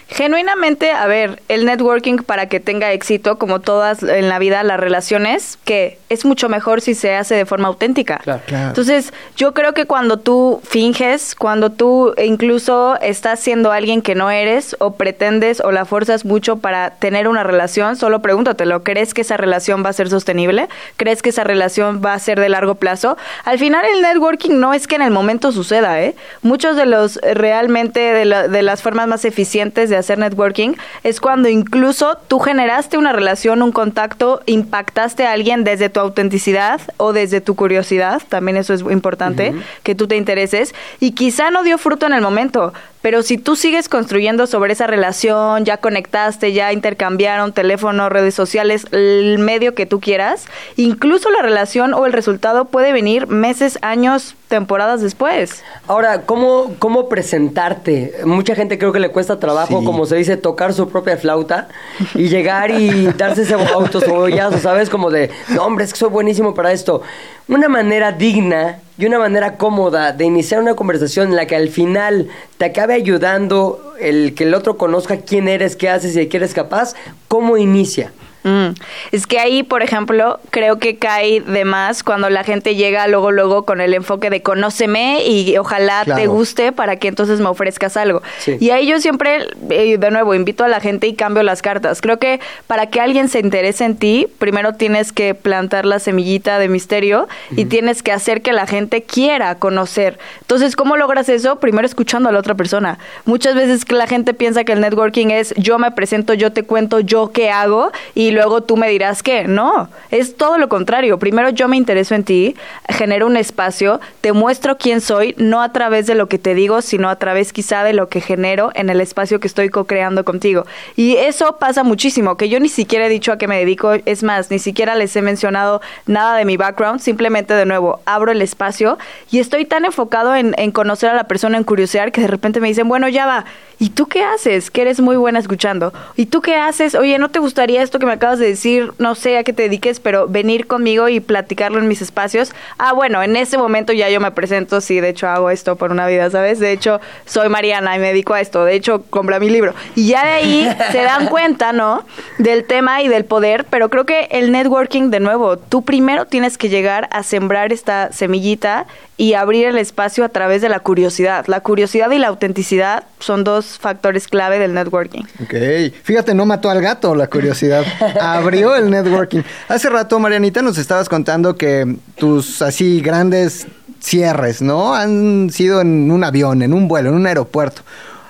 Speaker 4: Genuinamente, a ver, el networking para que tenga éxito, como todas en la vida, las relaciones, que es mucho mejor si se hace de forma auténtica.
Speaker 1: Claro.
Speaker 2: Claro.
Speaker 4: Entonces, yo creo que cuando tú finges, cuando tú incluso estás siendo alguien que no eres o pretendes o la fuerzas mucho para tener una relación, solo pregúntatelo, ¿crees que esa relación va a ser sostenible? ¿Crees que esa relación va a ser de largo plazo? Al final el networking no es que en el momento suceda, ¿eh? Muchos de los eh, realmente de, la- de las formas más eficientes de hacer networking es cuando incluso tú generaste una relación, un contacto, impactaste a alguien desde tu autenticidad o desde tu curiosidad, también eso es importante, que tú te intereses, y quizá no dio fruto en el momento, pero si tú sigues construyendo sobre esa relación, ya conectaste, ya intercambiaron teléfono, redes sociales, el medio que tú quieras, incluso la relación o el resultado puede venir meses, años, temporadas después.
Speaker 1: Ahora, ¿cómo, ¿cómo presentarte? Mucha gente creo que le cuesta trabajo,
Speaker 2: Sí.
Speaker 1: como se dice, tocar su propia flauta y llegar y (laughs) darse ese autosobollazo, ¿sabes? Como de, no, hombre, es que soy buenísimo para esto. Una manera digna y una manera cómoda de iniciar una conversación en la que al final te acabe ayudando el que el otro conozca quién eres, qué haces y de qué eres capaz, ¿cómo inicia?
Speaker 4: Mm. Es que ahí, por ejemplo, creo que cae de más cuando la gente llega luego, luego con el enfoque de conóceme y ojalá te guste para que entonces me ofrezcas algo.
Speaker 1: Sí.
Speaker 4: Y ahí yo siempre, eh, de nuevo, invito a la gente y cambio las cartas. Creo que para que alguien se interese en ti, primero tienes que plantar la semillita de misterio y tienes que hacer que la gente quiera conocer. Entonces, ¿cómo logras eso? Primero escuchando a la otra persona. Muchas veces que la gente piensa que el networking es yo me presento, yo te cuento, yo qué hago y luego tú me dirás qué. No, es todo lo contrario. Primero yo me intereso en ti, genero un espacio, te muestro quién soy, no a través de lo que te digo, sino a través quizá de lo que genero en el espacio que estoy co-creando contigo. Y eso pasa muchísimo, que yo ni siquiera he dicho a qué me dedico, es más, ni siquiera les he mencionado nada de mi background, simplemente de nuevo, abro el espacio y estoy tan enfocado en, en conocer a la persona, en curiosear, que de repente me dicen, bueno, ya va, ¿y tú qué haces? Que eres muy buena escuchando. ¿Y tú qué haces? Oye, ¿no te gustaría esto que me acabas de decir? No sé a qué te dediques, pero venir conmigo y platicarlo en mis espacios. Ah, bueno, en ese momento ya yo me presento, sí, de hecho hago esto por una vida, ¿sabes? De hecho, soy Mariana y me dedico a esto. De hecho, compra mi libro. Y ya de ahí (laughs) se dan cuenta, ¿no? Del tema y del poder, pero creo que el networking, de nuevo, tú primero tienes que llegar a sembrar esta semillita y abrir el espacio a través de la curiosidad. La curiosidad y la autenticidad son dos factores clave del networking.
Speaker 2: Ok, fíjate, no mató al gato la curiosidad, (laughs) abrió el networking. Hace rato, Marianita, nos estabas contando que tus así grandes cierres, ¿no? Han sido en un avión, en un vuelo, en un aeropuerto.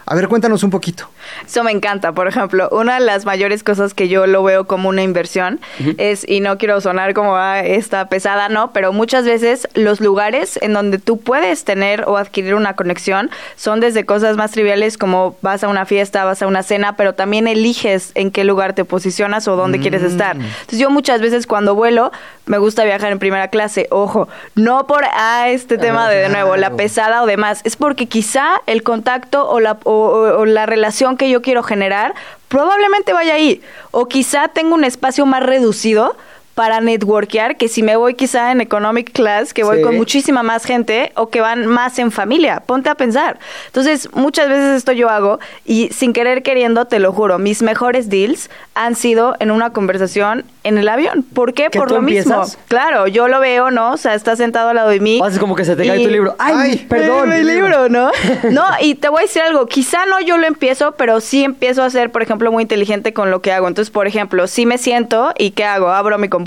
Speaker 2: A ver, cuéntanos un poquito.
Speaker 4: Eso me encanta. Por ejemplo, una de las mayores cosas que yo lo veo como una inversión es, y no quiero sonar como ah, esta pesada, no, pero muchas veces los lugares en donde tú puedes tener o adquirir una conexión son desde cosas más triviales como vas a una fiesta, vas a una cena, pero también eliges en qué lugar te posicionas o dónde quieres estar. Entonces yo muchas veces cuando vuelo me gusta viajar en primera clase, ojo, no por ah, este tema de de nuevo la pesada o demás, es porque quizá el contacto o la, o- o- o la relación que yo quiero generar probablemente vaya ahí. O quizá tengo un espacio más reducido para networkear que si me voy quizá en economic class, que voy
Speaker 1: Sí.
Speaker 4: con muchísima más gente o que van más en familia. Ponte a pensar. Entonces, muchas veces esto yo hago y sin querer queriendo, te lo juro, mis mejores deals han sido en una conversación en el avión. ¿Por qué?
Speaker 1: ¿Que
Speaker 4: Por
Speaker 1: tú
Speaker 4: lo mismo.
Speaker 1: empiezas?
Speaker 4: Claro, yo lo veo, ¿no? O sea, está sentado al lado de mí.
Speaker 1: Haces como que se te cae
Speaker 4: y-
Speaker 1: tu libro. ¡Ay,
Speaker 2: Ay,
Speaker 1: perdón!
Speaker 4: mi libro, ¿no? (laughs) No, y te voy a decir algo, quizá no yo lo empiezo, pero sí empiezo a ser, por ejemplo, muy inteligente con lo que hago. Entonces, por ejemplo, si me siento y ¿qué hago? Abro mi computadora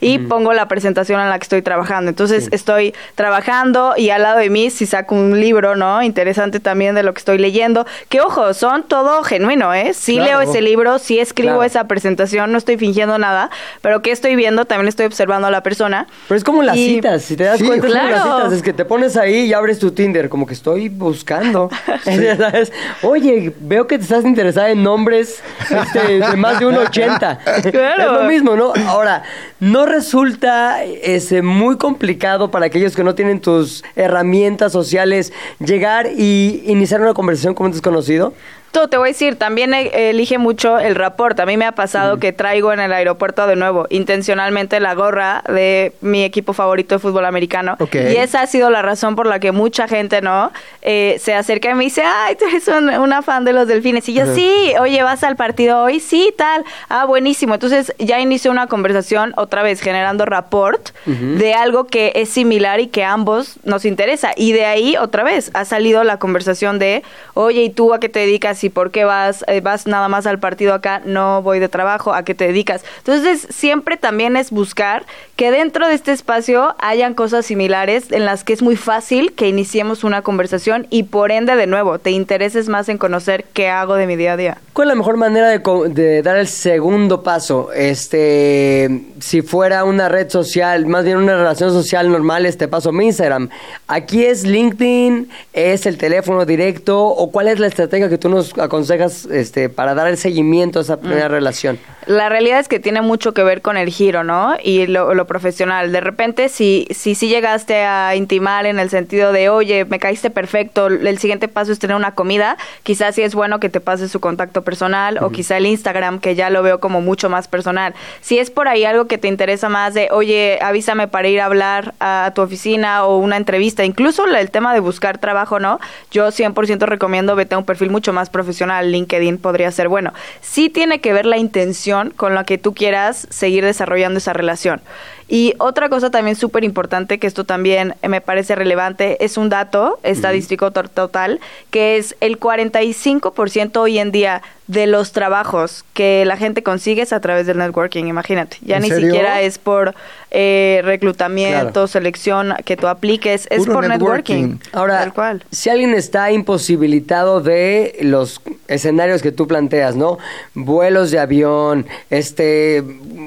Speaker 4: y pongo la presentación en la que estoy trabajando. Entonces, estoy trabajando y al lado de mí si saco un libro, ¿no? Interesante también de lo que estoy leyendo. Que ojo, son todo genuino, ¿eh? Sí
Speaker 1: Claro.
Speaker 4: leo ese libro, sí escribo
Speaker 1: Claro.
Speaker 4: esa presentación, no estoy fingiendo nada, pero ¿qué estoy viendo? También estoy observando a la persona.
Speaker 1: Pero es como las
Speaker 4: Y-
Speaker 1: citas, si te das
Speaker 2: Sí,
Speaker 1: cuenta, es como las
Speaker 4: claro.
Speaker 1: citas, es que te pones ahí y abres tu Tinder, como que estoy buscando. (laughs) (laughs) Sabes, Oye, veo que te estás interesada en nombres este, de más de un 80. (laughs)
Speaker 4: Claro.
Speaker 1: Es lo mismo, ¿no? Ahora, ¿no resulta ese, muy complicado para aquellos que no tienen tus herramientas sociales llegar y iniciar una conversación con un desconocido?
Speaker 4: Tú, te voy a decir, también e- elige mucho el rapport. A mí me ha pasado que traigo en el aeropuerto de nuevo intencionalmente la gorra de mi equipo favorito de fútbol americano. Y esa ha sido la razón por la que mucha gente, ¿no? Eh, se acerca y me dice, ay, tú eres un- una fan de los delfines. Y yo, sí, oye, ¿vas al partido hoy? Sí, tal. Ah, buenísimo. Entonces ya inició una conversación, otra vez generando rapport de algo que es similar y que a ambos nos interesa. Y de ahí, otra vez, ha salido la conversación de, oye, ¿y tú a qué te dedicas? ¿Y por qué vas, eh, vas nada más al partido acá? No voy de trabajo, ¿a qué te dedicas? Entonces, siempre también es buscar que dentro de este espacio hayan cosas similares en las que es muy fácil que iniciemos una conversación y por ende, de nuevo, te intereses más en conocer qué hago de mi día a día.
Speaker 1: ¿Cuál es la mejor manera de, de dar el segundo paso? Este, si fuera una red social, más bien una relación social normal, este paso mi Instagram. Aquí es LinkedIn, es el teléfono directo o cuál es la estrategia que tú nos aconsejas este, para dar el seguimiento a esa primera relación.
Speaker 4: La realidad es que tiene mucho que ver con el giro, ¿no? Y lo, lo profesional. De repente, si, si si llegaste a intimar en el sentido de, oye, me caíste perfecto, el siguiente paso es tener una comida, quizás sí es bueno que te pases su contacto personal o quizá el Instagram, que ya lo veo como mucho más personal. Si es por ahí algo que te interesa más de, oye, avísame para ir a hablar a tu oficina o una entrevista, incluso el tema de buscar trabajo, ¿no? Yo 100% recomiendo vete a un perfil mucho más profesional, LinkedIn podría ser bueno. Sí tiene que ver la intención con la que tú quieras seguir desarrollando esa relación. Y otra cosa también súper importante, que esto también me parece relevante, es un dato estadístico to- total, que es el 45% hoy en día de los trabajos que la gente consigue es a través del networking, imagínate. Ya
Speaker 2: ¿En
Speaker 4: ni
Speaker 2: serio?
Speaker 4: siquiera es por eh, reclutamiento,
Speaker 1: Claro.
Speaker 4: selección que tú apliques, es
Speaker 2: Puro
Speaker 4: por networking.
Speaker 2: networking.
Speaker 1: Ahora,
Speaker 4: Tal cual.
Speaker 1: si alguien está imposibilitado de los escenarios que tú planteas, ¿no? Vuelos de avión, este,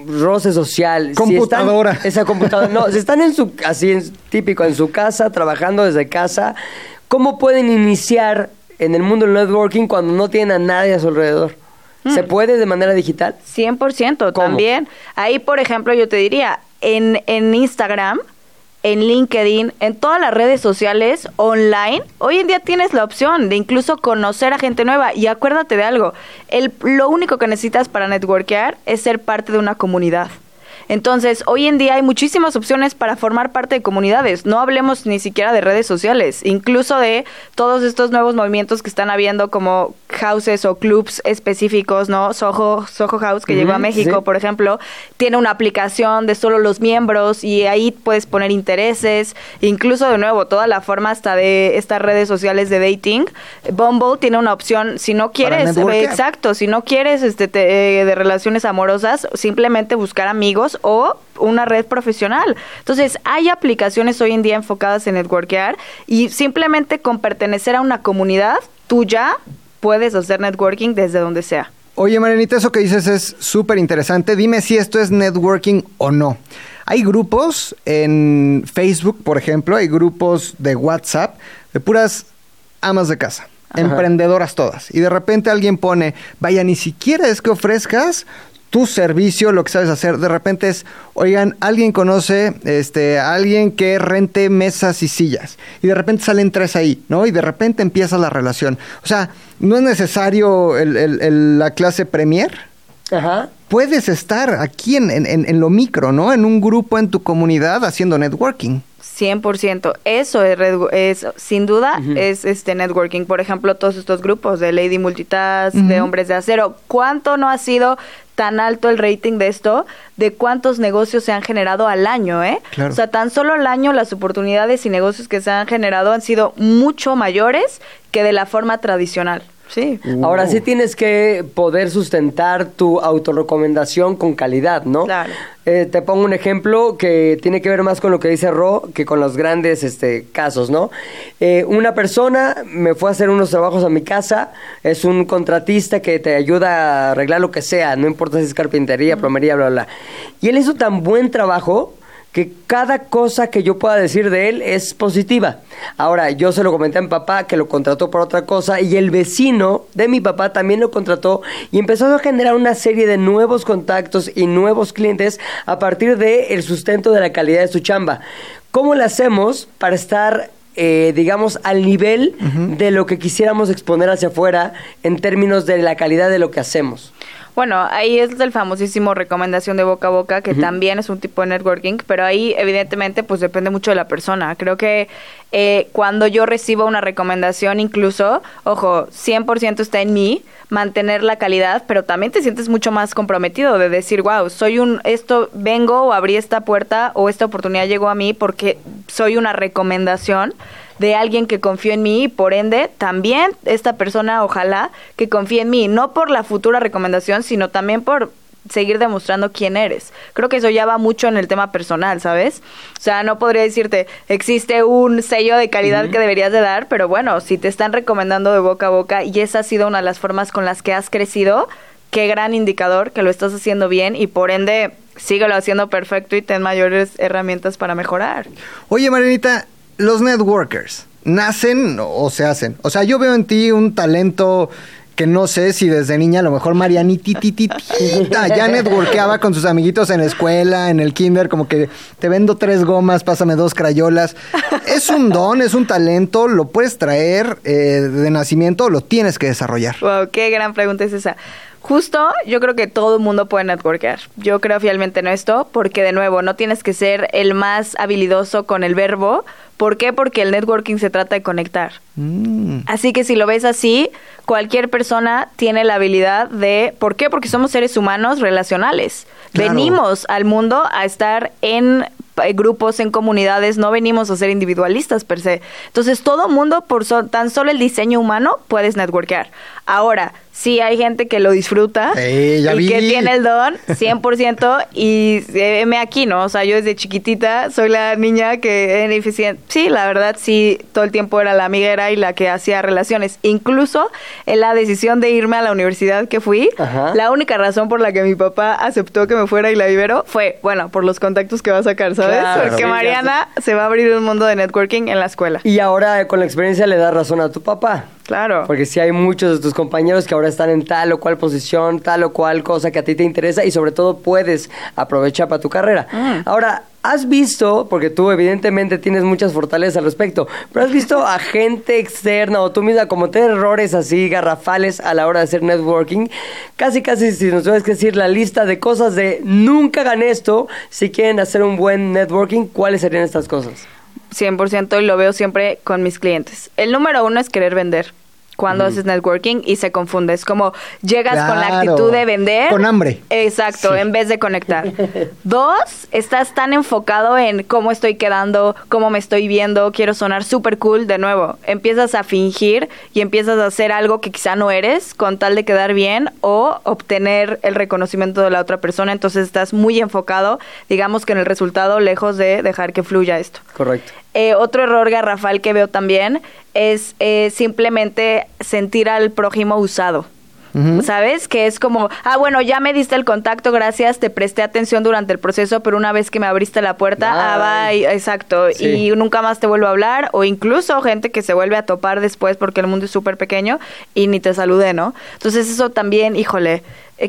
Speaker 1: roce social. si están-
Speaker 2: Computadora.
Speaker 1: esa computadora. No, si están en su, así en- típico, en su casa, trabajando desde casa, ¿cómo pueden iniciar en el mundo del networking cuando no tienen a nadie a su alrededor? ¿Se puede de manera digital?
Speaker 4: 100%
Speaker 1: ¿Cómo?
Speaker 4: también. Ahí, por ejemplo, yo te diría, en, en Instagram, en LinkedIn, en todas las redes sociales online, hoy en día tienes la opción de incluso conocer a gente nueva. Y acuérdate de algo, el, lo único que necesitas para networkear es ser parte de una comunidad. Entonces, hoy en día hay muchísimas opciones para formar parte de comunidades. No hablemos ni siquiera de redes sociales, incluso de todos estos nuevos movimientos que están habiendo como houses o clubs específicos, ¿no? Soho, Soho House, que llegó a México,
Speaker 1: sí.
Speaker 4: por ejemplo, tiene una aplicación de solo los miembros y ahí puedes poner intereses, incluso de nuevo, toda la forma hasta de estas redes sociales de dating. Bumble tiene una opción, si no quieres, exacto, si no quieres este te- eh, de relaciones amorosas, simplemente buscar amigos o una red profesional. Entonces, hay aplicaciones hoy en día enfocadas en networkear y simplemente con pertenecer a una comunidad, tú ya puedes hacer networking desde donde sea.
Speaker 2: Oye, Marianita, eso que dices es súper interesante. Dime si esto es networking o no. Hay grupos en Facebook, por ejemplo, hay grupos de WhatsApp de puras amas de casa, emprendedoras todas. Y de repente alguien pone, vaya, ni siquiera es que ofrezcas tu servicio, lo que sabes hacer, de repente es, oigan, alguien conoce este, a alguien que rente mesas y sillas. Y de repente salen tres ahí, ¿no? Y de repente empieza la relación. O sea, no es necesario el- el- el- la clase premier.
Speaker 1: Ajá.
Speaker 2: Puedes estar aquí en- en- en lo micro, ¿no? En un grupo en tu comunidad haciendo networking.
Speaker 4: 100%. Eso es, es sin duda, es este networking. Por ejemplo, todos estos grupos de Lady Multitask, de Hombres de Acero. ¿Cuánto no ha sido tan alto el rating de esto? De cuántos negocios se han generado al año, ¿eh?
Speaker 2: Claro.
Speaker 4: O sea, tan solo al año las oportunidades y negocios que se han generado han sido mucho mayores que de la forma tradicional. Sí.
Speaker 1: Ahora sí tienes que poder sustentar tu autorrecomendación con calidad, ¿no?
Speaker 4: Claro.
Speaker 1: Eh, te pongo un ejemplo que tiene que ver más con lo que dice Ro que con los grandes este, casos, ¿no? Eh, una persona me fue a hacer unos trabajos a mi casa, es un contratista que te ayuda a arreglar lo que sea, no importa si es carpintería, plomería, bla, bla. Y él hizo tan buen trabajo que cada cosa que yo pueda decir de él es positiva. Ahora, yo se lo comenté a mi papá que lo contrató por otra cosa y el vecino de mi papá también lo contrató y empezó a generar una serie de nuevos contactos y nuevos clientes a partir del el sustento de la calidad de su chamba. ¿Cómo lo hacemos para estar eh, digamos, al nivel de lo que quisiéramos exponer hacia afuera en términos de la calidad de lo que hacemos?
Speaker 4: Bueno, ahí es el famosísimo recomendación de boca a boca, que también es un tipo de networking, pero ahí evidentemente pues depende mucho de la persona. Creo que eh, cuando yo recibo una recomendación, incluso, ojo, 100% está en mí mantener la calidad, pero también te sientes mucho más comprometido de decir, wow, soy un, esto, vengo o abrí esta puerta o esta oportunidad llegó a mí porque soy una recomendación de alguien que confío en mí y por ende también esta persona ojalá que confíe en mí, no por la futura recomendación, sino también por seguir demostrando quién eres. Creo que eso ya va mucho en el tema personal, ¿sabes? O sea, no podría decirte, existe un sello de calidad que deberías de dar, pero bueno, si te están recomendando de boca a boca y esa ha sido una de las formas con las que has crecido, qué gran indicador que lo estás haciendo bien y por ende síguelo haciendo perfecto y ten mayores herramientas para mejorar.
Speaker 2: Oye, Marianita, los networkers, ¿nacen o se hacen? O sea, yo veo en ti un talento que no sé si desde niña a lo mejor Marianitititita ya networkeaba con sus amiguitos en la escuela, en el kinder, como que te vendo tres gomas, pásame dos crayolas. Es un don, es un talento, lo puedes traer eh, de nacimiento lo tienes que desarrollar.
Speaker 4: Wow, qué gran pregunta es esa. Justo, yo creo que todo el mundo puede networkear. Yo creo fielmente en esto, porque de nuevo, no tienes que ser el más habilidoso con el verbo. ¿Por qué? Porque el networking se trata de conectar.
Speaker 2: Mm.
Speaker 4: Así que si lo ves así, cualquier persona tiene la habilidad de... ¿Por qué? Porque somos seres humanos relacionales.
Speaker 2: Claro.
Speaker 4: Venimos al mundo a estar en grupos, en comunidades, no venimos a ser individualistas per se. Entonces, todo mundo, por so- tan solo el diseño humano, puedes networkear. Ahora, sí hay gente que lo disfruta
Speaker 2: Sí, ya
Speaker 4: y
Speaker 2: vi.
Speaker 4: que tiene el don 100% (laughs) y eh, me aquí, ¿no? O sea, yo desde chiquitita soy la niña que era eficiente. Sí, la verdad, sí, todo el tiempo era la amiguera y la que hacía relaciones. Incluso en la decisión de irme a la universidad que fui,
Speaker 1: Ajá.
Speaker 4: la única razón por la que mi papá aceptó que me fuera y la vivero fue, bueno, por los contactos que va a sacar, ¿sabes?
Speaker 1: Claro.
Speaker 4: Porque Mariana se va a abrir un mundo de networking en la escuela.
Speaker 1: Y ahora con la experiencia le das razón a tu papá.
Speaker 4: Claro.
Speaker 1: Porque si hay muchos de tus compañeros que ahora están en tal o cual posición, tal o cual cosa que a ti te interesa y sobre todo puedes aprovechar para tu carrera. Ahora, has visto, porque tú evidentemente tienes muchas fortalezas al respecto, pero has visto a (laughs) gente externa o tú misma cometer errores así garrafales a la hora de hacer networking. Casi, casi, si nos tuvieras que decir la lista de cosas de nunca hagan esto, si quieren hacer un buen networking, ¿cuáles serían estas cosas?
Speaker 4: 100% y lo veo siempre con mis clientes. El número uno es querer vender. Cuando haces networking y se confunde. Es como llegas con la actitud de vender.
Speaker 2: Con hambre.
Speaker 4: Exacto, en vez de conectar. (laughs) Dos, estás tan enfocado en cómo estoy quedando, cómo me estoy viendo, quiero sonar súper cool. De nuevo, empiezas a fingir y empiezas a hacer algo que quizá no eres con tal de quedar bien o obtener el reconocimiento de la otra persona. Entonces estás muy enfocado, digamos que en el resultado, lejos de dejar que fluya esto.
Speaker 1: Correcto.
Speaker 4: Eh, otro error garrafal que veo también es eh, simplemente sentir al prójimo usado. ¿Sabes? Que es como, ah, bueno, ya me diste el contacto, gracias, te presté atención durante el proceso, pero una vez que me abriste la puerta, ah,
Speaker 1: Bye.
Speaker 4: exacto,
Speaker 1: Sí.
Speaker 4: y nunca más te vuelvo a hablar, o incluso gente que se vuelve a topar después porque el mundo es súper pequeño y ni te saludé, ¿no? Entonces eso también, híjole,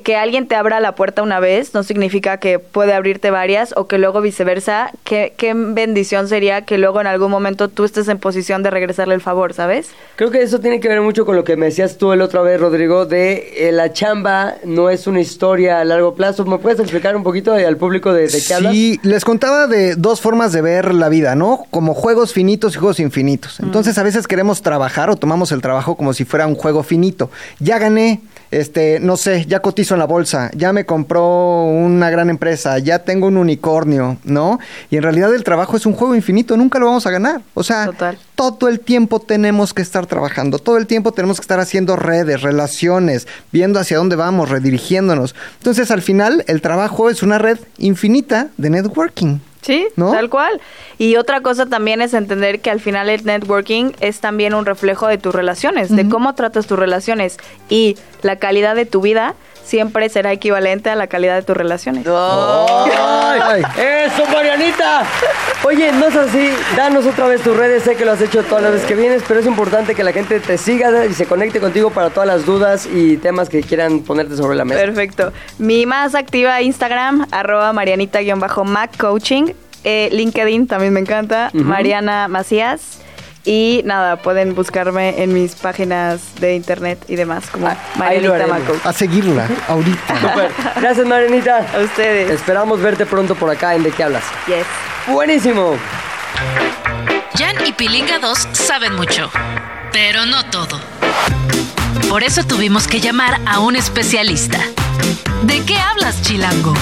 Speaker 4: que alguien te abra la puerta una vez no significa que puede abrirte varias o que luego viceversa. Qué, qué bendición sería que luego en algún momento tú estés en posición de regresarle el favor, ¿sabes?
Speaker 1: Creo que eso tiene que ver mucho con lo que me decías tú el otra vez, Rodrigo, de eh, la chamba no es una historia a largo plazo. ¿Me puedes explicar un poquito al público de, de qué hablas?
Speaker 2: Sí, les contaba de dos formas de ver la vida, ¿no? Como juegos finitos y juegos infinitos. Entonces a veces queremos trabajar o tomamos el trabajo como si fuera un juego finito. Ya gané, este, no sé, ya cotizo en la bolsa, ya me compró una gran empresa, ya tengo un unicornio, ¿no? Y en realidad el trabajo es un juego infinito, nunca lo vamos a ganar. O sea,
Speaker 4: Total.
Speaker 2: todo el tiempo tenemos que estar trabajando, todo el tiempo tenemos que estar haciendo redes, relaciones, viendo hacia dónde vamos, redirigiéndonos. Entonces, al final, el trabajo es una red infinita de networking.
Speaker 4: Sí,
Speaker 2: ¿No?
Speaker 4: tal cual. Y otra cosa también es entender que al final el networking es también un reflejo de tus relaciones, de cómo tratas tus relaciones. Y la calidad de tu vida siempre será equivalente a la calidad de tus relaciones.
Speaker 1: ¡Ay! ¡Eso, Marianita! Oye, no es así. Danos otra vez tus redes. Sé que lo has hecho todas las veces que vienes, pero es importante que la gente te siga y se conecte contigo para todas las dudas y temas que quieran ponerte sobre la mesa.
Speaker 4: Perfecto. Mi más activa Instagram, arroba marianita-mac coaching. Eh, LinkedIn también me encanta, Mariana Macías. Y nada, pueden buscarme en mis páginas de internet y demás, como
Speaker 1: Ah,
Speaker 4: Marianita
Speaker 1: haremos.
Speaker 4: Mac Coaching.
Speaker 2: A seguirla ahorita.
Speaker 1: Gracias, Marianita.
Speaker 4: A ustedes.
Speaker 1: Esperamos verte pronto por acá en De qué hablas.
Speaker 4: Yes.
Speaker 1: Buenísimo.
Speaker 3: Jan y Pilinga 2 saben mucho, pero no todo. Por eso tuvimos que llamar a un especialista. ¿De qué hablas, Chilango?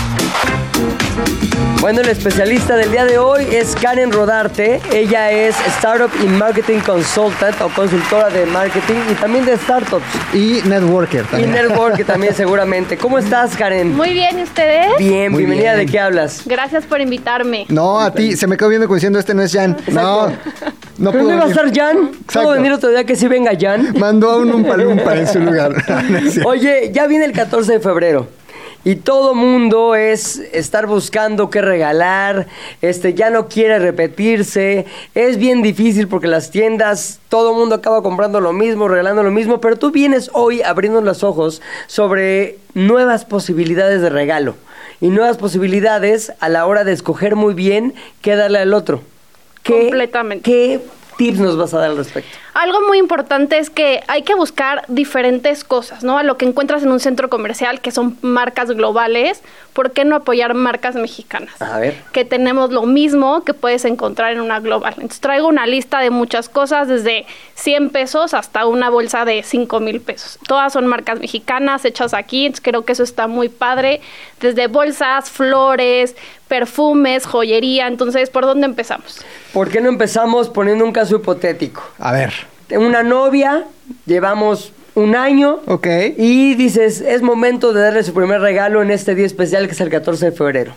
Speaker 1: Bueno, el especialista del día de hoy es Karen Rodarte. Ella es Startup y Marketing Consultant o consultora de marketing y también de startups.
Speaker 2: Y networker
Speaker 1: Y
Speaker 2: también.
Speaker 1: network también seguramente. ¿Cómo estás, Karen?
Speaker 5: Muy bien, ¿y ustedes?
Speaker 1: Bien,
Speaker 2: Muy
Speaker 1: bienvenida.
Speaker 2: bien.
Speaker 1: ¿De qué hablas?
Speaker 5: Gracias por invitarme.
Speaker 2: No, a ti se me quedó viendo como diciendo este no es Jan. No, no
Speaker 1: Pero
Speaker 2: puedo
Speaker 1: no iba a estar Jan.
Speaker 2: Exacto.
Speaker 1: ¿Puedo venir otro día que sí venga Jan?
Speaker 2: Mandó a un umpalumpa en su lugar.
Speaker 1: Oye, ya viene el 14 de febrero. Y todo mundo es estar buscando qué regalar, este ya no quiere repetirse, es bien difícil porque las tiendas, todo mundo acaba comprando lo mismo, regalando lo mismo, pero tú vienes hoy abriendo los ojos sobre nuevas posibilidades de regalo y nuevas posibilidades a la hora de escoger muy bien qué darle al otro. ¿Qué,
Speaker 5: Completamente.
Speaker 1: ¿Qué tips nos vas a dar al respecto?
Speaker 5: Algo muy importante es que hay que buscar diferentes cosas, ¿no? A lo que encuentras en un centro comercial, que son marcas globales, ¿por qué no apoyar marcas mexicanas?
Speaker 1: A ver.
Speaker 5: Que tenemos lo mismo que puedes encontrar en una global. Entonces traigo una lista de muchas cosas, desde 100 pesos hasta una bolsa de 5 mil pesos. Todas son marcas mexicanas hechas aquí, entonces creo que eso está muy padre. Desde bolsas, flores, perfumes, joyería. Entonces, ¿por dónde empezamos?
Speaker 1: ¿Por qué no empezamos poniendo un caso hipotético?
Speaker 2: A ver.
Speaker 1: Una novia, llevamos un año
Speaker 2: Ok.
Speaker 1: y dices, es momento de darle su primer regalo en este día especial que es el 14 de febrero.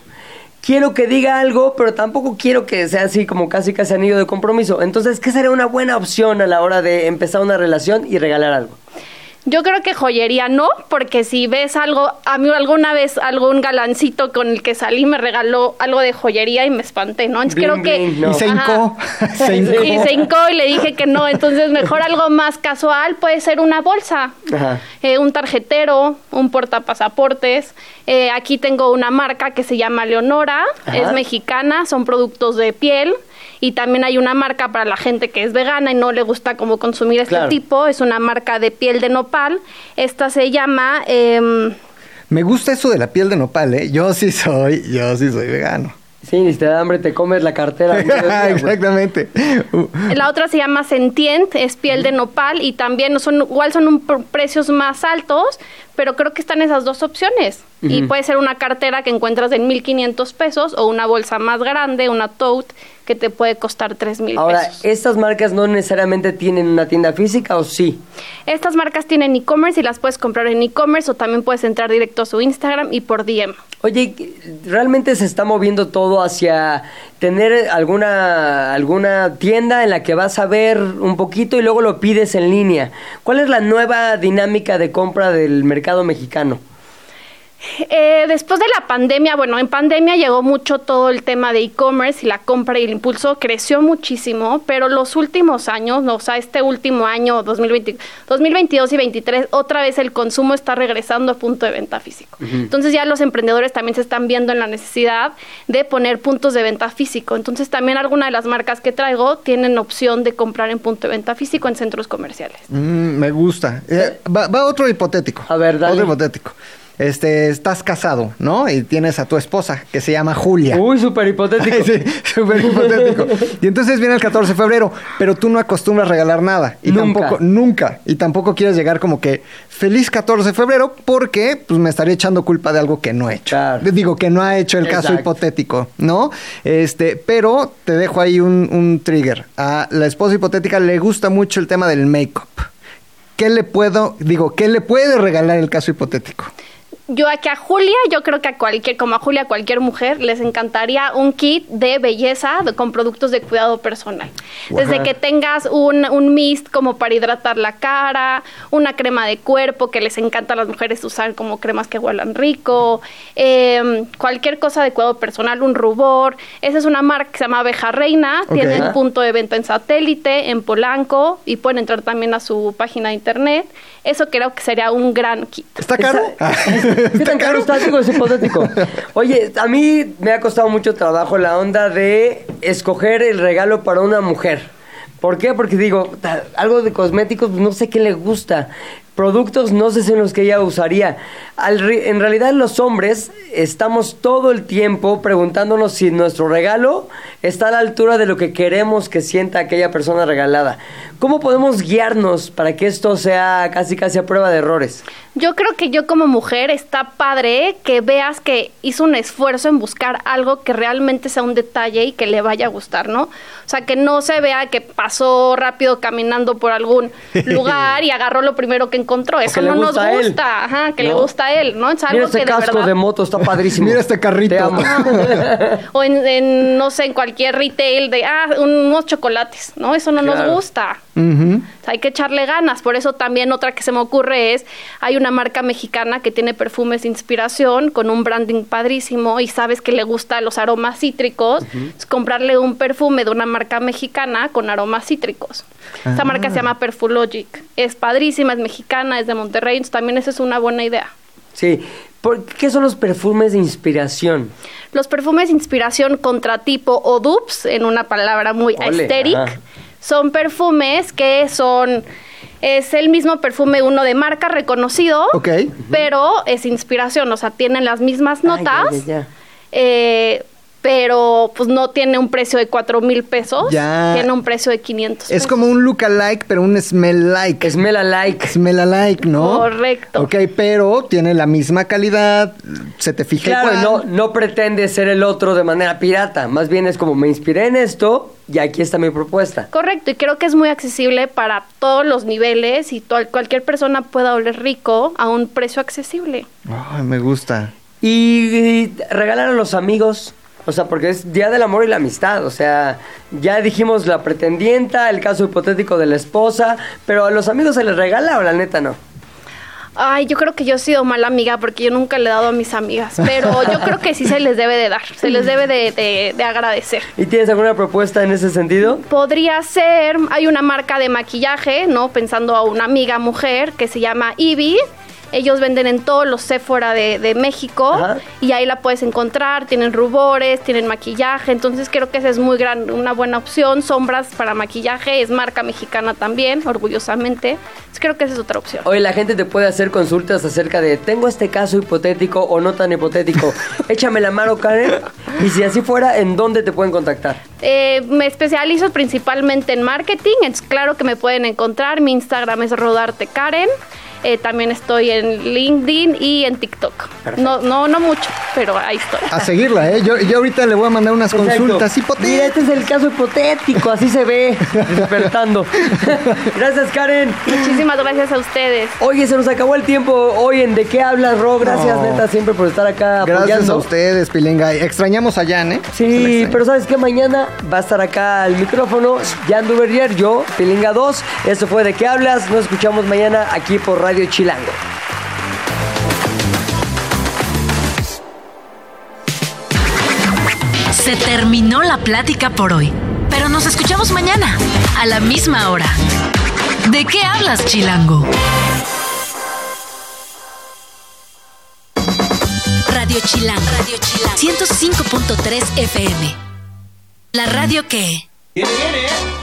Speaker 1: Quiero que diga algo, pero tampoco quiero que sea así como casi casi anillo de compromiso. Entonces, ¿qué sería una buena opción a la hora de empezar una relación y regalar algo?
Speaker 5: Yo creo que joyería no, porque si ves algo, a mí alguna vez algún galancito con el que salí me regaló algo de joyería y me espanté, ¿no? Entonces
Speaker 1: Bling,
Speaker 5: creo que...
Speaker 1: no.
Speaker 2: Y se hincó. (laughs) se hincó.
Speaker 5: Y se hincó y le dije que no, entonces mejor algo más casual puede ser una bolsa,
Speaker 1: Ajá.
Speaker 5: eh, un tarjetero, un portapasaportes. Eh, aquí tengo una marca que se llama Leonora,
Speaker 1: Ajá.
Speaker 5: es mexicana, son productos de piel. Y también hay una marca para la gente que es vegana y no le gusta como consumir este
Speaker 1: Claro.
Speaker 5: tipo, es una marca de piel de nopal. Esta se llama... em,
Speaker 2: Me gusta eso de la piel de nopal, ¿eh? Yo sí soy, yo sí soy vegano.
Speaker 1: Sí, ni si te da hambre te comes la cartera. (laughs)
Speaker 2: Exactamente. Uh,
Speaker 5: La otra se llama Sentient, es piel de nopal y también son igual son un pr- precios más altos, pero creo que están esas dos opciones. Y puede ser una cartera que encuentras en 1500 pesos o una bolsa más grande, una tote, que te puede costar 3000
Speaker 1: Ahora,
Speaker 5: pesos.
Speaker 1: ¿estas marcas no necesariamente tienen una tienda física o sí?
Speaker 5: Estas marcas tienen e-commerce y las puedes comprar en e-commerce o también puedes entrar directo a su Instagram y por DM.
Speaker 1: Oye, ¿realmente se está moviendo todo hacia tener alguna, alguna tienda en la que vas a ver un poquito y luego lo pides en línea? ¿Cuál es la nueva dinámica de compra del mercado mexicano?
Speaker 5: Eh, después de la pandemia, bueno, en pandemia llegó mucho todo el tema de e-commerce y la compra y el impulso creció muchísimo, pero los últimos años, no, o sea, este último año, 2020, 2022 y 2023, otra vez el consumo está regresando a punto de venta físico. Entonces ya los emprendedores también se están viendo en la necesidad de poner puntos de venta físico. Entonces también algunas de las marcas que traigo tienen opción de comprar en punto de venta físico en centros comerciales.
Speaker 2: Mm, me gusta. Eh, va, va otro hipotético.
Speaker 1: A ver, dale.
Speaker 2: Otro hipotético. Este, estás casado, ¿no? Y tienes a tu esposa que se llama Julia.
Speaker 1: Uy, súper (laughs) hipotético.
Speaker 2: Sí, súper hipotético. Y entonces viene el 14 de febrero, pero tú no acostumbras regalar nada. Y
Speaker 1: Nunca.
Speaker 2: tampoco, nunca. Y tampoco quieres llegar como que feliz 14 de febrero porque pues me estaría echando culpa de algo que no he hecho.
Speaker 1: Claro.
Speaker 2: Digo que no ha hecho el caso hipotético, ¿no? Este, pero te dejo ahí un, un trigger. A la esposa hipotética le gusta mucho el tema del make-up. ¿Qué le puedo, digo, qué le puede regalar el caso hipotético?
Speaker 5: Yo aquí a Julia, yo creo que a cualquier, como a Julia, a cualquier mujer, les encantaría un kit de belleza de- con productos de cuidado personal. Desde que tengas un, un mist como para hidratar la cara, una crema de cuerpo que les encanta a las mujeres usar como cremas que huelan rico, eh, cualquier cosa de cuidado personal, un rubor. Esa es una marca que se llama Abeja Reina,
Speaker 2: Ok.
Speaker 5: tienen punto de venta en satélite, en Polanco, y pueden entrar también a su página de internet. Eso creo que sería un gran kit.
Speaker 2: ¿Está caro?
Speaker 1: ¿Qué tan caro está? Digo, es hipotético. Oye, a mí me ha costado mucho trabajo la onda de escoger el regalo para una mujer. ¿Por qué? Porque digo, algo de cosméticos, no sé qué le gusta. Productos, no sé si en los que ella usaría. Al re- en realidad, los hombres estamos todo el tiempo preguntándonos si nuestro regalo está a la altura de lo que queremos que sienta aquella persona regalada. ¿Cómo podemos guiarnos para que esto sea casi casi a prueba de errores?
Speaker 5: Yo creo que yo como mujer está padre que veas que hizo un esfuerzo en buscar algo que realmente sea un detalle y que le vaya a gustar, ¿no? O sea, que no se vea que pasó rápido caminando por algún (laughs) lugar y agarró lo primero que encontró. Eso
Speaker 1: que
Speaker 5: no nos
Speaker 1: gusta él.
Speaker 5: ajá, que le gusta a él, ¿no? Es algo
Speaker 1: Mira este
Speaker 5: que de
Speaker 1: casco
Speaker 5: verdad...
Speaker 1: de moto, está padrísimo.
Speaker 2: Mira este carrito.
Speaker 1: Te amo. (laughs) (laughs)
Speaker 5: o en, en, no sé, en cualquier retail de, ah, unos chocolates, ¿no? Eso no
Speaker 1: Claro.
Speaker 5: nos gusta.
Speaker 2: Ujú.
Speaker 5: O sea, hay que echarle ganas. Por eso también otra que se me ocurre es, hay una marca mexicana que tiene perfumes de inspiración con un branding padrísimo y sabes que le gustan los aromas cítricos, es comprarle un perfume de una marca mexicana con aromas cítricos. Esa marca se llama Perfulogic. Es padrísima, es mexicana, es de Monterrey, entonces también esa es una buena idea.
Speaker 1: Sí. ¿Por ¿Qué son los perfumes de inspiración?
Speaker 5: Los perfumes de inspiración contratipo o dupes, en una palabra muy
Speaker 1: Ole,
Speaker 5: aesthetic,
Speaker 1: ajá.
Speaker 5: son perfumes que son... Es el mismo perfume uno de marca reconocido,
Speaker 2: Ok.
Speaker 5: pero es inspiración, o sea, tienen las mismas
Speaker 1: Ay, ya,
Speaker 5: notas,
Speaker 1: ya, ya.
Speaker 5: eh, pero pues no tiene un precio de cuatro mil pesos,
Speaker 2: Ya.
Speaker 5: tiene un precio de 500
Speaker 2: Es
Speaker 5: pesos.
Speaker 2: como un look alike, pero un smell like.
Speaker 1: Smell alike.
Speaker 2: Smell alike, ¿no?
Speaker 5: Correcto.
Speaker 2: Ok, pero tiene la misma calidad, se te fija
Speaker 1: Claro,
Speaker 2: igual.
Speaker 1: no, no pretende ser el otro de manera pirata. Más bien es como me inspiré en esto y aquí está mi propuesta.
Speaker 5: Correcto, y creo que es muy accesible para todos los niveles y cualquier persona pueda oler rico a un precio accesible.
Speaker 2: Ay, me gusta.
Speaker 1: Y, y regalar a los amigos. O sea, porque es Día del Amor y la Amistad. O sea, ya dijimos la pretendienta, el caso hipotético de la esposa. Pero a los amigos se les regala o la neta no.
Speaker 5: Ay, yo creo que yo he sido mala amiga porque yo nunca le he dado a mis amigas, pero yo creo que sí se les debe de dar, se les debe de, de- de agradecer.
Speaker 1: ¿Y tienes alguna propuesta en ese sentido?
Speaker 5: Podría ser, hay una marca de maquillaje, ¿no? Pensando a una amiga mujer que se llama Ivy. Ellos venden en todos los Sephora de, de México
Speaker 1: Ajá.
Speaker 5: y ahí la puedes encontrar. Tienen rubores, tienen maquillaje, entonces creo que esa es muy gran, una buena opción. Sombras para maquillaje, es marca mexicana también, orgullosamente. Entonces, creo que esa es otra opción.
Speaker 1: Hoy la gente te puede hacer consultas acerca de tengo este caso hipotético o no tan hipotético. (laughs) Échame la mano, Karen. Y si así fuera, ¿en dónde te pueden contactar?
Speaker 5: Eh, me especializo principalmente en marketing, es claro que me pueden encontrar, mi Instagram es Rodarte Karen. Eh, también estoy en LinkedIn y en TikTok. No, no, no mucho, pero ahí estoy.
Speaker 2: A seguirla, ¿eh? Yo, yo ahorita le voy a mandar unas consultas
Speaker 1: Mira,
Speaker 2: hipotéticas.
Speaker 1: este es el caso hipotético, así se ve, (laughs) despertando. (laughs) Gracias, Karen.
Speaker 5: Muchísimas gracias a ustedes.
Speaker 1: Oye, se nos acabó el tiempo hoy en ¿De qué hablas, Ro? Gracias,
Speaker 2: No.
Speaker 1: neta, siempre por estar acá
Speaker 2: Gracias a ustedes, Pilinga. Extrañamos a Jan, ¿eh?
Speaker 1: Sí, pero ¿sabes qué? Mañana va a estar acá el micrófono Jan Duverger, yo, Pilinga 2. Esto fue ¿De qué hablas? Nos escuchamos mañana aquí por Radio Chilango.
Speaker 3: Se terminó la plática por hoy, pero nos escuchamos mañana, a la misma hora. ¿De qué hablas, Chilango? Radio Chilango. Radio Chilango. 105.3 FM. La radio que...
Speaker 6: Viene, viene, ¿eh?